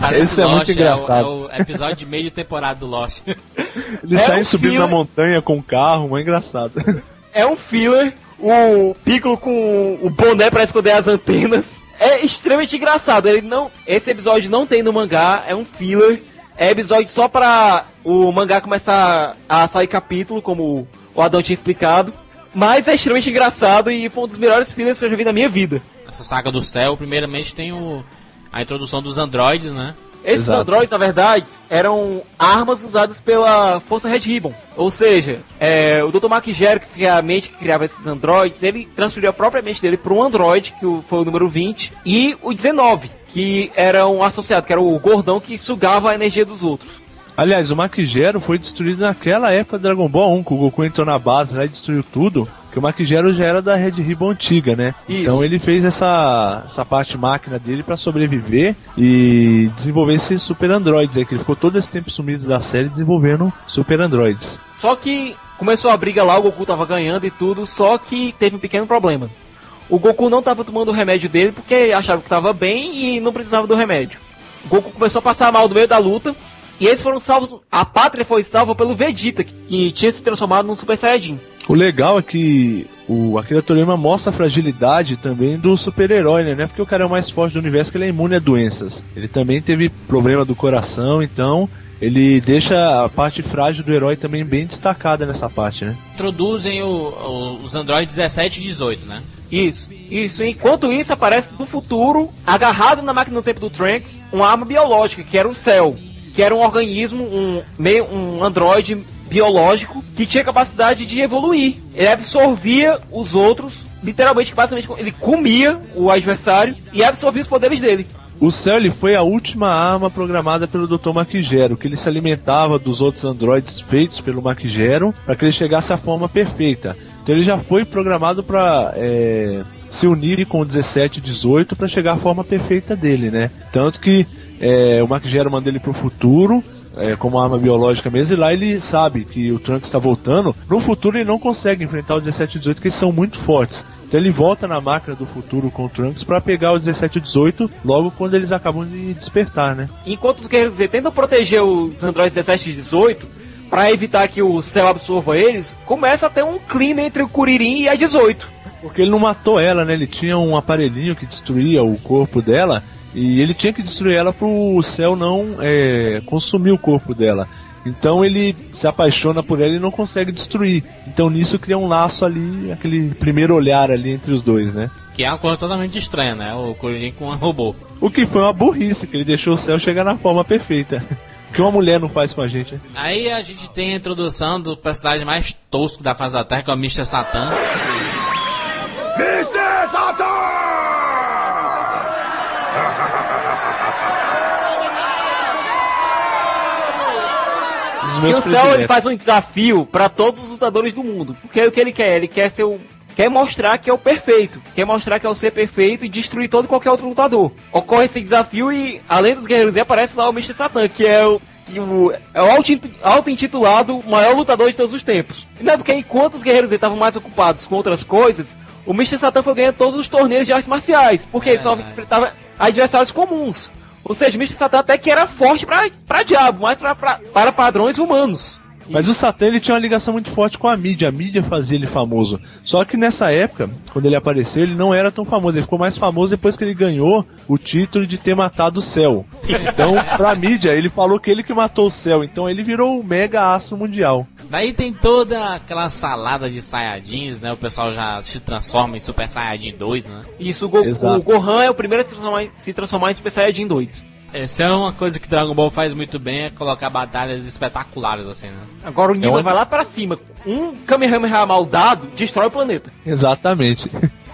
Parece Esse é Lost, muito é, o, engraçado. é o episódio de meio temporada do Lost. Eles É saem um subindo filler. na montanha com o carro, é engraçado. É um filler, o Piccolo com o boné pra esconder as antenas. É extremamente engraçado. Ele não, esse episódio não tem no mangá, é um filler. É episódio só pra o mangá começar a sair capítulo, como o Adão tinha explicado. Mas é extremamente engraçado e foi um dos melhores fillers que eu já vi na minha vida. Essa saga do céu, primeiramente tem o, a introdução dos androides, né? Esses Exato. androides, na verdade, eram armas usadas pela Força Red Ribbon. Ou seja, é, o Dr. Mark Gero, que foi a mente que criava esses androides, ele transferiu a própria mente dele para um androide, que foi o número 20, e o 19, que era um associado, que era o gordão que sugava a energia dos outros. Aliás, o Makijero foi destruído naquela época do Dragon Ball 1, que o Goku entrou na base lá e destruiu tudo. Que o Makijero já era da Red Ribbon antiga, né? Isso. Então ele fez essa, essa parte máquina dele pra sobreviver e desenvolver esses super androids aí, que ele ficou todo esse tempo sumido da série desenvolvendo super androids. Só que começou a briga lá, o Goku tava ganhando e tudo, só que teve um pequeno problema. O Goku não tava tomando o remédio dele porque achava que tava bem e não precisava do remédio. O Goku começou a passar mal no meio da luta e eles foram salvos. A pátria foi salva pelo Vegeta, que, que tinha se transformado num Super Saiyajin. O legal é que o Akira Toriyama mostra a fragilidade também do super-herói, né? Não é porque o cara é o mais forte do universo que ele é imune a doenças. Ele também teve problema do coração, então ele deixa a parte frágil do herói também bem destacada nessa parte, né? Introduzem o- o- os Android 17 e 18, né? Isso, isso. Enquanto isso, aparece no futuro, agarrado na máquina do tempo do Trunks, uma arma biológica, que era o Cell. Que era um organismo, um, meio, um androide biológico, que tinha capacidade de evoluir. Ele absorvia os outros, literalmente, basicamente, ele comia o adversário e absorvia os poderes dele. O ele foi a última arma programada pelo Dr. Maquigero, que ele se alimentava dos outros androides feitos pelo Maquigero para que ele chegasse à forma perfeita. Então ele já foi programado para se unir com o 17 e 18 para chegar à forma perfeita dele, né? Tanto que é, o Maquigero manda ele pro futuro, é, como arma biológica mesmo, e lá ele sabe que o Trunks está voltando. No futuro ele não consegue enfrentar o 17 e 18, porque eles são muito fortes. Então ele volta na máquina do futuro com o Trunks para pegar o 17 e 18 logo quando eles acabam de despertar, né? Enquanto os guerreiros Z tentam proteger os androides 17 e 18, para evitar que o céu absorva eles, começa a ter um clima entre o Kuririn e a 18. Porque ele não matou ela, né? Ele tinha um aparelhinho que destruía o corpo dela e ele tinha que destruir ela pro céu não é, consumir o corpo dela. Então ele se apaixona por ela e não consegue destruir. Então nisso cria um laço ali, aquele primeiro olhar ali entre os dois, né? Que é uma coisa totalmente estranha, né? O Kuririn com um robô. O que foi uma burrice, que ele deixou o céu chegar na forma perfeita. (laughs) que uma mulher não faz com a gente, né? Aí a gente tem a introdução do personagem mais tosco da face da Terra, que é o Mr. Satan. Mr. Satan! E o céu ele faz um desafio para todos os lutadores do mundo. Porque é o que ele quer? Ele quer ser o. Quer mostrar que é o perfeito. Quer mostrar que é o ser perfeito e destruir todo qualquer outro lutador. Ocorre esse desafio e, além dos guerreiros, Z, aparece lá o Mr. Satan, que é o. Que o é o auto- auto-intitulado maior lutador de todos os tempos. E não é porque enquanto os guerreiros Z estavam mais ocupados com outras coisas, o Mr. Satan foi ganhando todos os torneios de artes marciais. Porque ele só enfrentava adversários comuns. Ou seja, o Mr. Satan até que era forte pra, pra diabo, mas pra, pra- para padrões humanos. Mas o Satã ele tinha uma ligação muito forte com a mídia, a mídia fazia ele famoso. Só que nessa época, quando ele apareceu, ele não era tão famoso, ele ficou mais famoso depois que ele ganhou o título de ter matado o céu. Então, pra mídia, ele falou que ele que matou o céu, então ele virou o mega astro mundial. Daí tem toda aquela salada de Saiyajins, né? O pessoal já se transforma em Super Saiyajin 2, né? Isso, o, Go- Exato. o Gohan é o primeiro a se transformar, em- se transformar em Super Saiyajin 2. Essa é uma coisa que Dragon Ball faz muito bem, é colocar batalhas espetaculares, assim, né? Agora o nível onde- vai lá pra cima. Um Kamehameha mal dado destrói o planeta. Exatamente.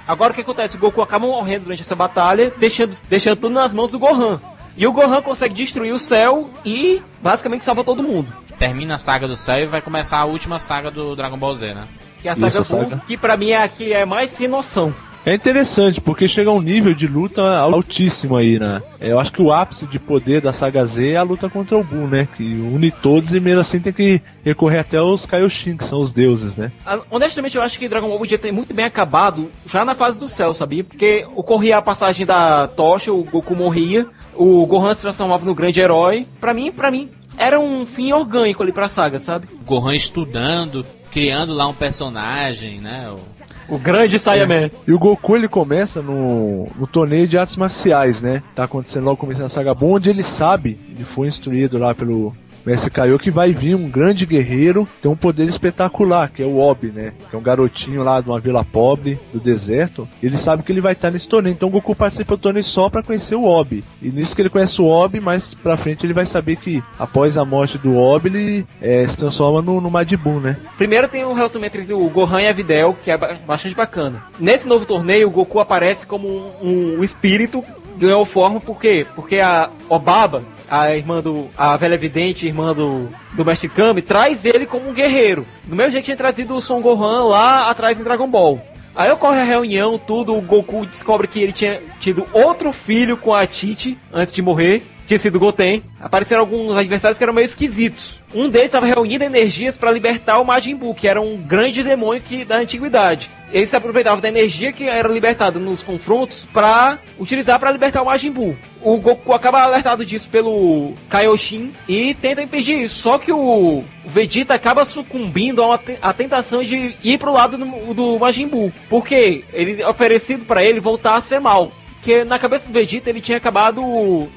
Agora o que acontece? O Goku acaba morrendo durante essa batalha, deixando, deixando tudo nas mãos do Gohan. E o Gohan consegue destruir o céu e basicamente salva todo mundo. Termina a saga do céu e vai começar a última saga do Dragon Ball Z, né? Que é a saga Isso, Buu, saga. que pra mim é a que é mais sem noção. É interessante, porque chega a um nível de luta altíssimo aí, né? Eu acho que o ápice de poder da saga Z é a luta contra o Buu, né? Que une todos e mesmo assim tem que recorrer até os Kaioshin, que são os deuses, né? Ah, Honestamente, eu acho que Dragon Ball podia ter muito bem acabado já na fase do céu, sabia? Porque ocorria a passagem da tocha, o Goku morria, o Gohan se transformava no grande herói. Pra mim, para mim, era um fim orgânico ali pra saga, sabe? Gohan estudando, criando lá um personagem, né? O- O grande Saiyaman. E o Goku ele começa no, no torneio de artes marciais, né? Tá acontecendo logo começando a saga Buu, onde ele sabe, ele foi instruído lá pelo Mestre que vai vir um grande guerreiro, tem um poder espetacular, que é o Obi, né? Que é um garotinho lá de uma vila pobre do deserto. Ele sabe que ele vai estar nesse torneio, então o Goku participa do torneio só pra conhecer o Obi. E nisso que ele conhece o Obi, mais pra frente ele vai saber que após a morte do Obi, ele é, se transforma no, no Majin Buu, né? Primeiro tem um relacionamento entre o Gohan e a Videl, que é ba- bastante bacana. Nesse novo torneio, o Goku aparece como um, um espírito, ganhou forma, por quê? Porque a Obaba, a irmã do. a velha vidente, irmã do, do Mestre Kami, traz ele como um guerreiro. Do mesmo jeito que tinha trazido o Son Gohan lá atrás em Dragon Ball. Aí ocorre a reunião, tudo, o Goku descobre que ele tinha tido outro filho com a Tite antes de morrer, tinha sido Goten. Apareceram alguns adversários que eram meio esquisitos. Um deles estava reunindo energias para libertar o Majin Buu, que era um grande demônio que, da antiguidade. Ele se aproveitava da energia que era libertada nos confrontos para utilizar para libertar o Majin Buu. O Goku acaba alertado disso pelo Kaioshin e tenta impedir isso. Só que o Vegeta acaba sucumbindo a, uma a tentação de ir pro lado do, do Majin Buu. Porque ele é oferecido para ele voltar a ser mal. Porque na cabeça do Vegeta ele tinha acabado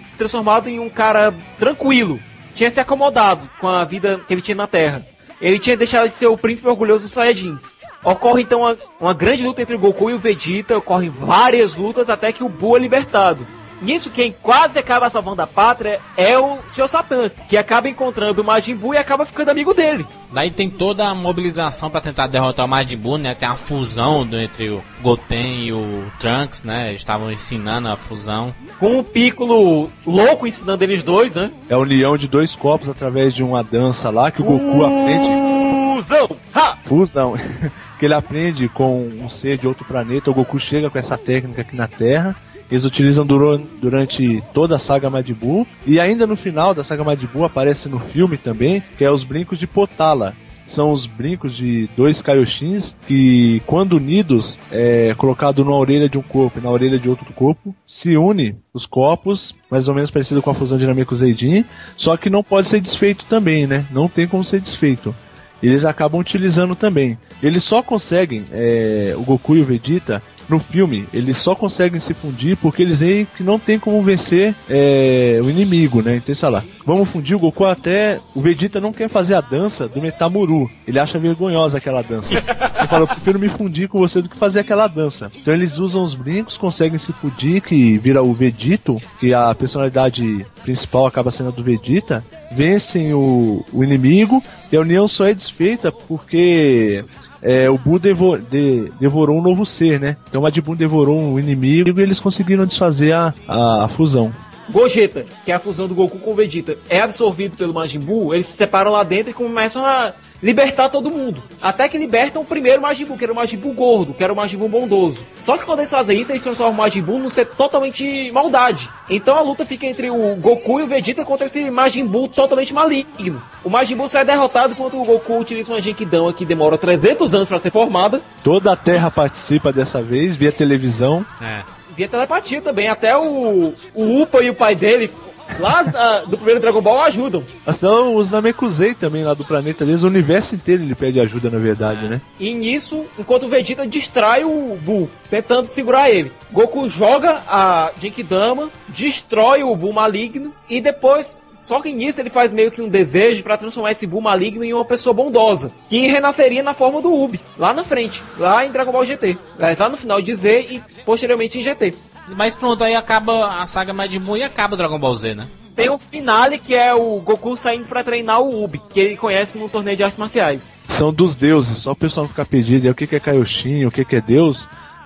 se transformado em um cara tranquilo. tinha se acomodado com a vida que ele tinha na Terra. Ele tinha deixado de ser o príncipe orgulhoso dos Saiyajins. Ocorre então uma, uma grande luta entre o Goku e o Vegeta, ocorrem várias lutas até que o Buu é libertado. Nisso, quem quase acaba salvando a pátria é o Sr. Satan, que acaba encontrando o Majin Buu e acaba ficando amigo dele. Daí tem toda a mobilização pra tentar derrotar o Majin Buu, né? Tem a fusão do- entre o Goten e o Trunks, né? Eles estavam ensinando a fusão. Com o Piccolo louco ensinando eles dois, né? É a união de dois corpos através de uma dança lá que o Goku aprende. Fusão! Ha! Fusão! (laughs) que ele aprende com um ser de outro planeta. O Goku chega com essa técnica aqui na Terra. Eles utilizam durante toda a saga Majin Buu. E ainda no final da saga Majin Buu aparece no filme também, que é os brincos de Potala. São os brincos de dois Kaioshins que, quando unidos, é colocado na orelha de um corpo e na orelha de outro corpo, se une os corpos, mais ou menos parecido com a fusão Nameku Zeidin, só que não pode ser desfeito também, né? Não tem como ser desfeito. Eles acabam utilizando também. Eles só conseguem, é, o Goku e o Vegeta, no filme, eles só conseguem se fundir porque eles veem que não tem como vencer é, o inimigo, né? Então, sei lá, vamos fundir o Goku até. O Vegeta não quer fazer a dança do Metamuru. Ele acha vergonhosa aquela dança. Ele fala, eu prefiro me fundir com você do que fazer aquela dança. Então eles usam os brincos, conseguem se fundir, que vira o Vegito, que a personalidade principal acaba sendo a do Vegeta, vencem o, o inimigo e a união só é desfeita porque é, o Buu devo- de- devorou um novo ser, né? Então o Majin Buu devorou um inimigo e eles conseguiram desfazer a, a, a fusão. Gogeta, que é a fusão do Goku com o Vegeta, é absorvido pelo Majin Buu, eles se separam lá dentro e começam a libertar todo mundo. Até que libertam o primeiro Majin Buu, que era o Majin Buu gordo, que era o Majin Buu bondoso. Só que quando eles fazem isso, eles transformam o Majin Buu num ser totalmente maldade. Então a luta fica entre o Goku e o Vegeta contra esse Majin Buu totalmente maligno. O Majin Buu sai derrotado enquanto o Goku utiliza uma Genkidama que demora 300 anos para ser formada. Toda a Terra participa dessa vez via televisão. É. Via telepatia também, até o, o Upa e o pai dele, lá ah, do primeiro Dragon Ball, ajudam. Então os Namekusei também lá do planeta deles, o universo inteiro ele pede ajuda na verdade, né? E nisso, enquanto o Vegeta distrai o Buu, tentando segurar ele. Goku joga a Genkidama, destrói o Buu maligno e depois. Só que nisso ele faz meio que um desejo para transformar esse Buu maligno em uma pessoa bondosa, que renasceria na forma do Ubi, lá na frente, lá em Dragon Ball GT. Lá no final de Z e posteriormente em GT. Mas pronto, aí acaba a saga Majin Buu e acaba Dragon Ball Z, né? Tem o finale que é o Goku saindo para treinar o Ubi, que ele conhece no torneio de artes marciais. São dos deuses, só o pessoal ficar pedindo o que que é Kaioshin, o que que é Deus.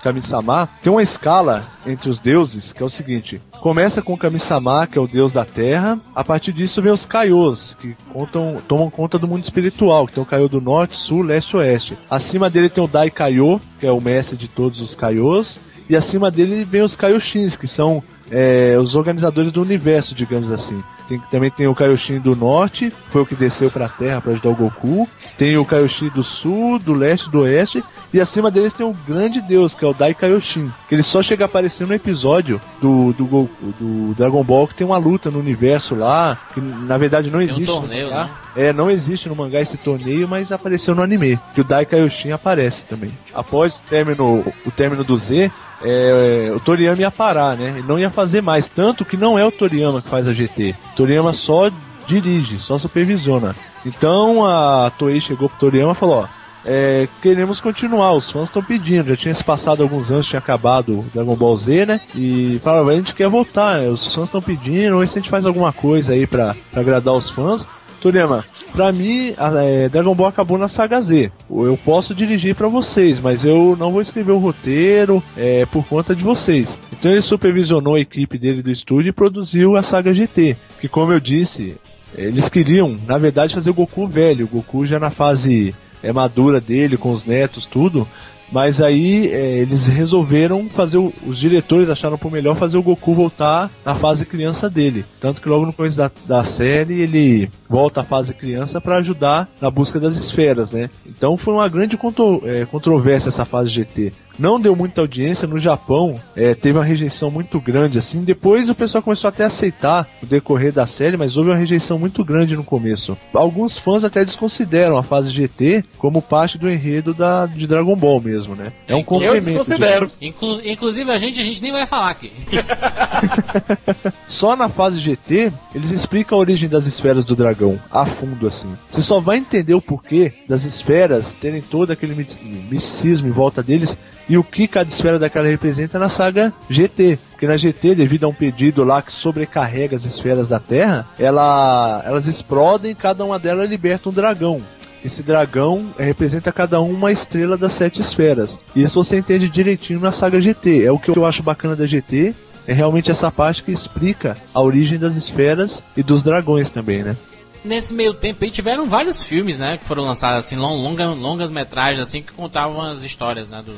Kami-sama, tem uma escala entre os deuses que é o seguinte: começa com Kami-sama, que é o deus da terra, a partir disso vem os Kaios, que contam, tomam conta do mundo espiritual, que tem o Kaiô do norte, sul, leste e oeste. Acima dele tem o Dai Kaiô, que é o mestre de todos os Kaios, e acima dele vem os Kaioshins, que são é, os organizadores do universo, digamos assim. Tem, também tem o Kaioshin do norte, foi o que desceu pra terra para ajudar o Goku. Tem o Kaioshin do sul, do leste, do oeste. E acima deles tem o grande deus, que é o Dai Kaioshin. Que ele só chega a aparecer no episódio do, do, Goku, do Dragon Ball, que tem uma luta no universo lá, que na verdade não Tem um existe. no torneio, mangá. né? É, não existe no mangá esse torneio, mas apareceu no anime. Que o Dai Kaioshin aparece também. Após o término, o término do Z, é, o Toriyama ia parar, né? Ele não ia fazer mais. Tanto que não é o Toriyama que faz a GT. Toriyama só dirige, só supervisiona. Então a Toei chegou pro Toriyama e falou, ó. é, queremos continuar, os fãs estão pedindo, já tinha se passado alguns anos, tinha acabado Dragon Ball Z, né? E falaram, a gente quer voltar, né? os fãs estão pedindo, ou se a gente faz alguma coisa aí pra, pra agradar os fãs. Toriyama, pra mim, é, Dragon Ball acabou na saga Z. Eu posso dirigir pra vocês, mas eu não vou escrever o roteiro é, por conta de vocês. Então ele supervisionou a equipe dele do estúdio e produziu a saga GT. Que como eu disse, eles queriam, na verdade, fazer o Goku velho. O Goku já na fase é, madura dele, com os netos, tudo. Mas aí é, eles resolveram fazer o- os diretores acharam por melhor fazer o Goku voltar na fase criança dele. Tanto que logo no começo da, da série ele volta à fase criança para ajudar na busca das esferas, né? Então foi uma grande contro- é, controvérsia essa fase GT. Não deu muita audiência no Japão, é, teve uma rejeição muito grande assim. Depois o pessoal começou até a aceitar o decorrer da série, mas houve uma rejeição muito grande no começo. Alguns fãs até desconsideram a fase GT como parte do enredo da, de Dragon Ball mesmo, né? É um complemento. Inclu- inclusive a gente, a gente nem vai falar aqui. (laughs) só na fase GT eles explicam a origem das esferas do dragão, a fundo assim. Você só vai entender o porquê das esferas terem todo aquele misticismo em volta deles e o que cada esfera daquela representa na saga GT. Porque na GT, devido a um pedido lá que sobrecarrega as esferas da Terra, ela, elas explodem cada uma delas liberta um dragão. Esse dragão representa cada um uma estrela das sete esferas. E isso você entende direitinho na saga GT. É o que eu acho bacana da GT. É realmente essa parte que explica a origem das esferas e dos dragões também, né? Nesse meio tempo aí tiveram vários filmes, né, que foram lançados assim, longa, longas metragens assim que contavam as histórias, né, do,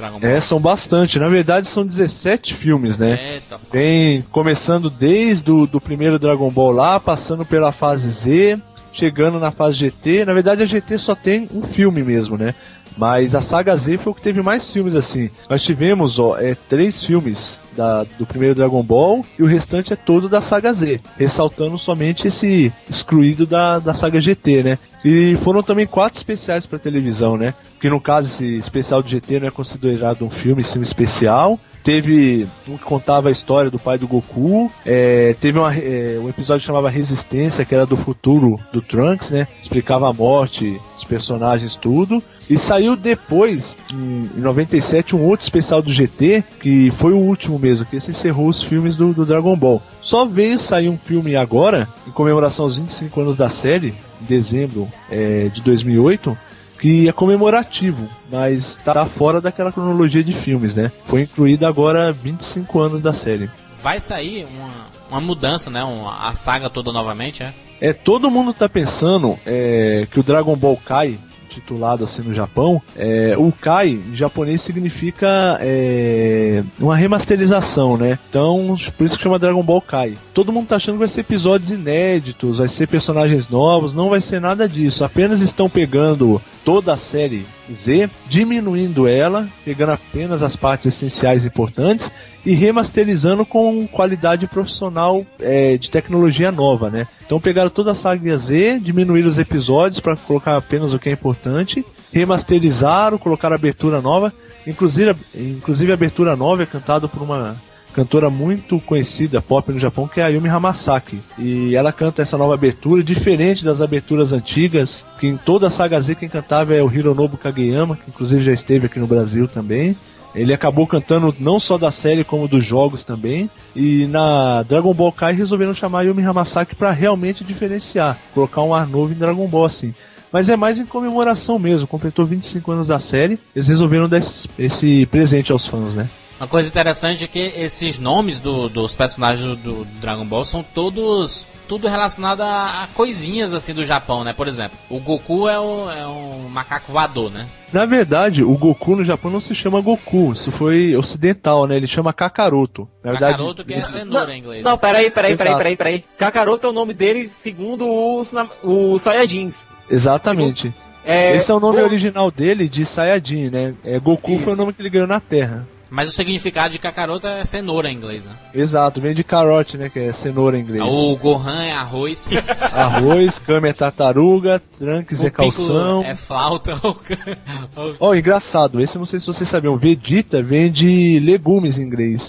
Dragon Ball. É, são bastante. Na verdade, são 17 filmes, né? Eita, Tem, começando desde o do primeiro Dragon Ball lá, passando pela fase Z, chegando na fase GT. Na verdade, a GT só tem um filme mesmo, né? Mas a saga Z foi o que teve mais filmes assim. Nós tivemos, ó, é, três filmes da, do primeiro Dragon Ball e o restante é todo da saga Z, ressaltando somente esse excluído da, da saga GT, né? E foram também quatro especiais para televisão, né? Que no caso esse especial de GT não é considerado um filme, sim um especial. Teve um que contava a história do pai do Goku. É, teve uma, é, um episódio que chamava Resistência, que era do futuro do Trunks, né? Explicava a morte, os personagens, tudo. E saiu depois, em 97, um outro especial do GT, que foi o último mesmo, que esse encerrou os filmes do, do Dragon Ball. Só veio sair um filme agora, em comemoração aos 25 anos da série, em dezembro é, de 2008, que é comemorativo, mas tá fora daquela cronologia de filmes, né? Foi incluído agora 25 anos da série. Vai sair uma, uma mudança, né? Uma, a saga toda novamente, é? É, todo mundo tá pensando é, que o Dragon Ball Kai titulado assim no Japão, é, o Kai em japonês significa é, uma remasterização, né? Então, por isso que chama Dragon Ball Kai. Todo mundo tá achando que vai ser episódios inéditos, vai ser personagens novos, não vai ser nada disso. Apenas estão pegando toda a série Z, diminuindo ela, pegando apenas as partes essenciais importantes e remasterizando com qualidade profissional é, de tecnologia nova, né? Então pegaram toda a saga Z, diminuíram os episódios para colocar apenas o que é importante, remasterizaram, colocaram abertura nova, inclusive, inclusive a abertura nova é cantada por uma cantora muito conhecida pop no Japão que é a Yumi Hamasaki e ela canta essa nova abertura diferente das aberturas antigas que em toda a saga Z quem cantava é o Hironobu Kageyama que inclusive já esteve aqui no Brasil também ele acabou cantando não só da série como dos jogos também. E na Dragon Ball Kai resolveram chamar Yumi Hamasaki para realmente diferenciar, colocar um ar novo em Dragon Ball assim. Mas é mais em comemoração mesmo, completou 25 anos da série, eles resolveram dar esse, presente aos fãs, né? Uma coisa interessante é que esses nomes do, dos personagens do, do, Dragon Ball são todos tudo relacionado a, a, coisinhas assim do Japão, né? Por exemplo, o Goku é, o, é um macaco voador, né? Na verdade, o Goku no Japão não se chama Goku, isso foi ocidental, né? Ele chama Kakaroto. Na verdade, Kakaroto que é cenoura em inglês. Não, peraí, peraí, peraí, peraí, peraí. Kakaroto é o nome dele segundo os, os Saiyajins. Exatamente. Segundo, é, Esse é o nome Go... original dele de Saiyajin, né? É, Goku isso. foi o nome que ele ganhou na Terra. Mas o significado de Kakaroto é cenoura em inglês, né? Exato, vem de carote, né? Que é cenoura em inglês. O Gohan é arroz. (laughs) arroz, Kami é tartaruga, Trunks o é calção. É flauta. (laughs) Ó, oh, engraçado, esse não sei se vocês sabiam. Vegeta vem de legumes em inglês.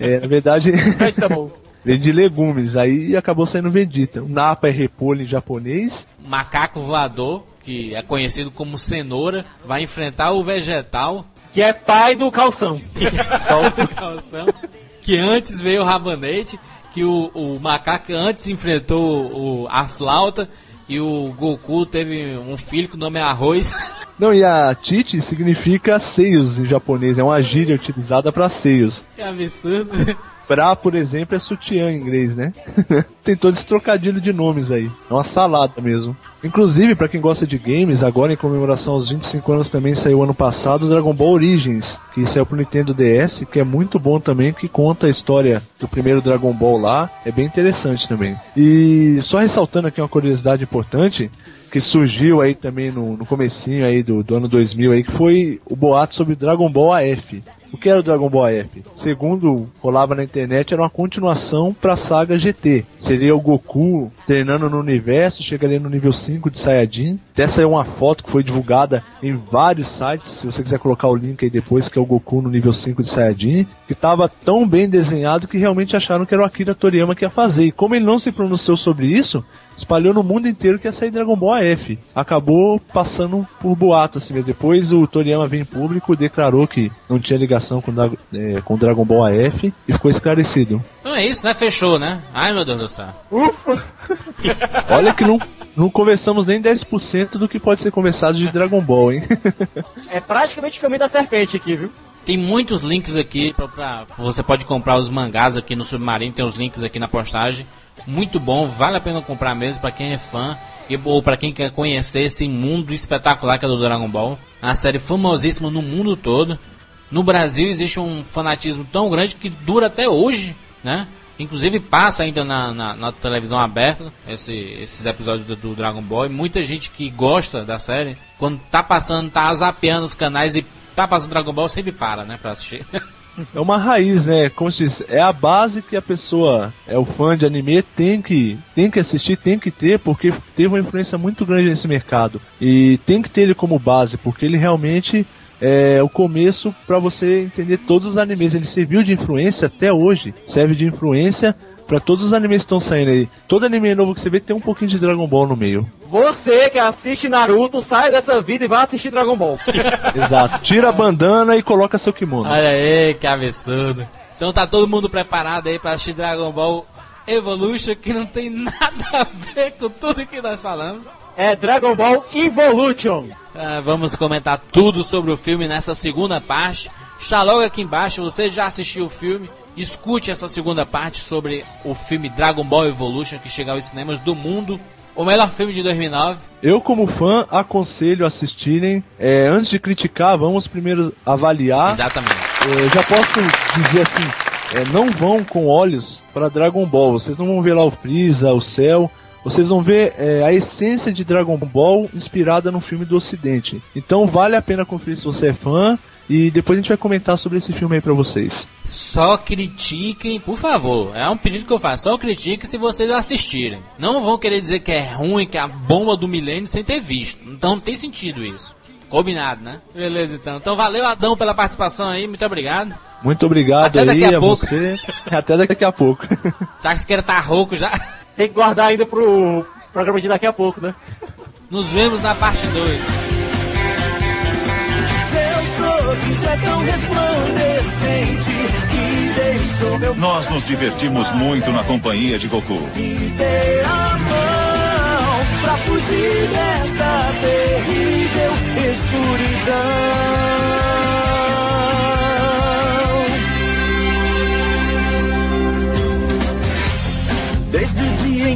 É, na verdade. (laughs) tá bom. Vem de legumes, aí acabou saindo Vegeta. O Napa é repolho em japonês. Macaco voador, que é conhecido como cenoura, vai enfrentar o vegetal que é pai do calção. pai do calção. Que antes veio o rabanete, que o, o macaco antes enfrentou o, a flauta e o Goku teve um filho que o nome é Arroz. Não, e a Titi significa seios em japonês, é uma gíria utilizada para seios. Que absurdo. Pra, por exemplo, é sutiã em inglês, né? (laughs) Tem todo esse trocadilho de nomes aí. É uma salada mesmo. Inclusive, para quem gosta de games, agora em comemoração aos 25 anos também saiu ano passado o Dragon Ball Origins, que saiu pro Nintendo DS, que é muito bom também, que conta a história do primeiro Dragon Ball lá. É bem interessante também. E só ressaltando aqui uma curiosidade importante, que surgiu aí também no, no comecinho aí do, do ano 2000 aí, que foi o boato sobre Dragon Ball AF O que era o Dragon Ball F? Segundo rolava na internet, era uma continuação pra saga GT. Seria o Goku treinando no universo, chegaria no nível 5 de Saiyajin. Essa é uma foto que foi divulgada em vários sites, se você quiser colocar o link aí depois, que é o Goku no nível 5 de Saiyajin, que estava tão bem desenhado que realmente acharam que era o Akira Toriyama que ia fazer. E como ele não se pronunciou sobre isso, espalhou no mundo inteiro que ia sair Dragon Ball AF. Acabou passando por boato, assim, mas depois o Toriyama veio em público, declarou que não tinha ligação com, Dra- é, com Dragon Ball AF e ficou esclarecido. Então é isso, né? Fechou, né? Ai meu Deus do céu. Ufa! (laughs) Olha que não, não conversamos nem 10% do que pode ser conversado de Dragon Ball, hein? (laughs) É praticamente o caminho da serpente aqui, viu? Tem muitos links aqui pra, pra- você pode comprar os mangás aqui no Submarino, tem os links aqui na postagem. Muito bom, vale a pena comprar mesmo pra quem é fã e, ou pra quem quer conhecer esse mundo espetacular que é do Dragon Ball. Uma série famosíssima no mundo todo. No Brasil existe um fanatismo tão grande que dura até hoje, né? Inclusive passa ainda na, na, na televisão aberta esse- esses episódios do, do Dragon Ball. E muita gente que gosta da série, quando tá passando, tá zapeando os canais e tá passando Dragon Ball, sempre para, né, pra assistir. (laughs) É uma raiz, né? Como se diz, é a base que a pessoa, é o fã de anime, tem que, tem que assistir, tem que ter, porque teve uma influência muito grande nesse mercado. E tem que ter ele como base, porque ele realmente é o começo para você entender todos os animes. Ele serviu de influência até hoje, serve de influência para todos os animes que estão saindo aí. Todo anime novo que você vê tem um pouquinho de Dragon Ball no meio. Você que assiste Naruto, sai dessa vida e vai assistir Dragon Ball. (laughs) Exato. Tira a bandana e coloca seu kimono. Olha aí, que absurdo. Então tá todo mundo preparado aí pra assistir Dragon Ball Evolution, que não tem (laughs) nada a ver com tudo que nós falamos. É Dragon Ball Evolution. Ah, vamos comentar tudo sobre o filme nessa segunda parte. Está logo aqui embaixo, você já assistiu o filme? Escute essa segunda parte sobre o filme Dragon Ball Evolution que chega aos cinemas do mundo. O melhor filme de 2009. Eu, como fã, aconselho a assistirem. É, antes de criticar, vamos primeiro avaliar. Exatamente. É, já posso dizer assim: é, não vão com olhos para Dragon Ball. Vocês não vão ver lá o Freeza, o Cell. Vocês vão ver é, a essência de Dragon Ball inspirada no filme do Ocidente. Então vale a pena conferir se você é fã. E depois a gente vai comentar sobre esse filme aí pra vocês. Só critiquem, por favor. É um pedido que eu faço. Só critiquem se vocês assistirem. Não vão querer dizer que é ruim, que é a bomba do milênio sem ter visto. Então não tem sentido isso. Combinado, né? Beleza, então. Então valeu, Adão, pela participação aí. Muito obrigado. Muito obrigado Até aí daqui a pouco. você. Até daqui a pouco. Já que você quer tá rouco já. (laughs) Tem que guardar ainda pro programa de daqui a pouco, né? Nos vemos na parte 2. Seu sorriso é tão resplandecente que deixou meu Nós nos divertimos muito na companhia de Goku. me dê a mão pra fugir desta terrível escuridão. Desde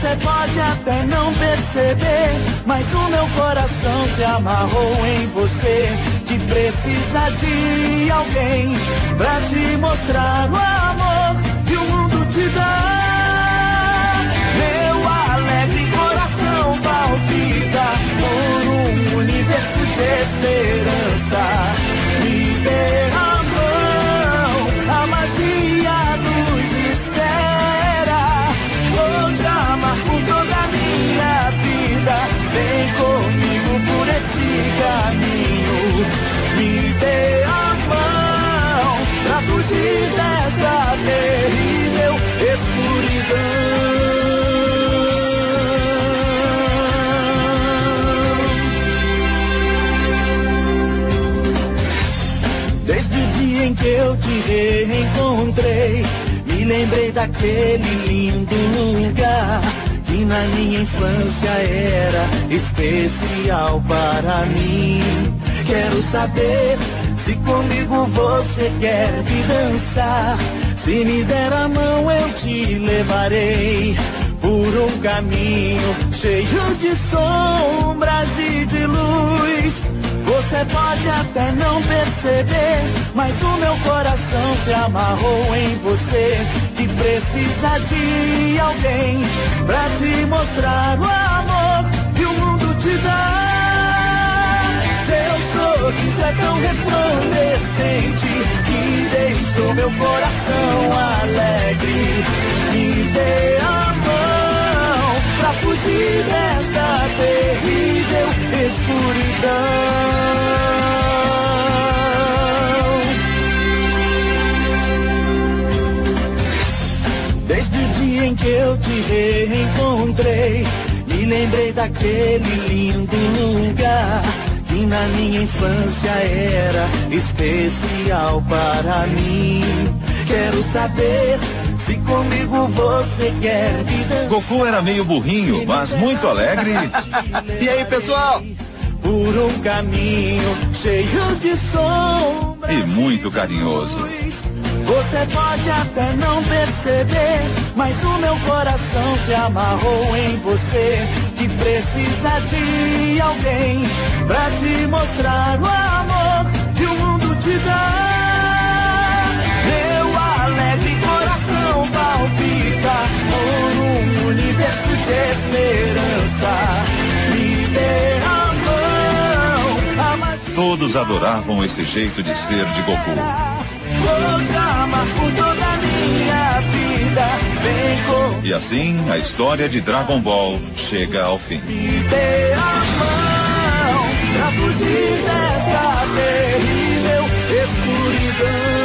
Você pode até não perceber, mas o meu coração se amarrou em você. Que precisa de alguém pra te mostrar o amor que o mundo te dá. Meu alegre coração palpita por um universo de esperança. Me dê fugir desta terrível escuridão. Desde o dia em que eu te reencontrei, me lembrei daquele lindo lugar que na minha infância era especial para mim. Quero saber se comigo você quer vir dançar. Se me der a mão, eu te levarei por um caminho cheio de sombras e de luz. Você pode até não perceber, mas o meu coração se amarrou em você. Que precisa de alguém pra te mostrar o amor que o mundo te dá. Sorriso é tão resplandecente que deixou meu coração alegre. Me dê a mão pra fugir desta terrível escuridão. Desde o dia em que eu te reencontrei, me lembrei daquele lindo lugar na minha infância era especial para mim. Quero saber se comigo você quer vida. Goku era meio burrinho, mas muito alegre. (laughs) e aí, pessoal? Por um caminho cheio de sombras. E muito carinhoso. Você pode até não perceber, mas o meu coração se amarrou em você. Que precisa de alguém pra te mostrar o amor que o mundo te dá. Meu alegre coração palpita por um universo de esperança. Me dê a mão, a magia. Todos adoravam esse jeito de ser de Goku. Vou te amar por toda a minha vida. E assim a história de Dragon Ball chega ao fim. Me dê mão pra fugir desta terrível escuridão.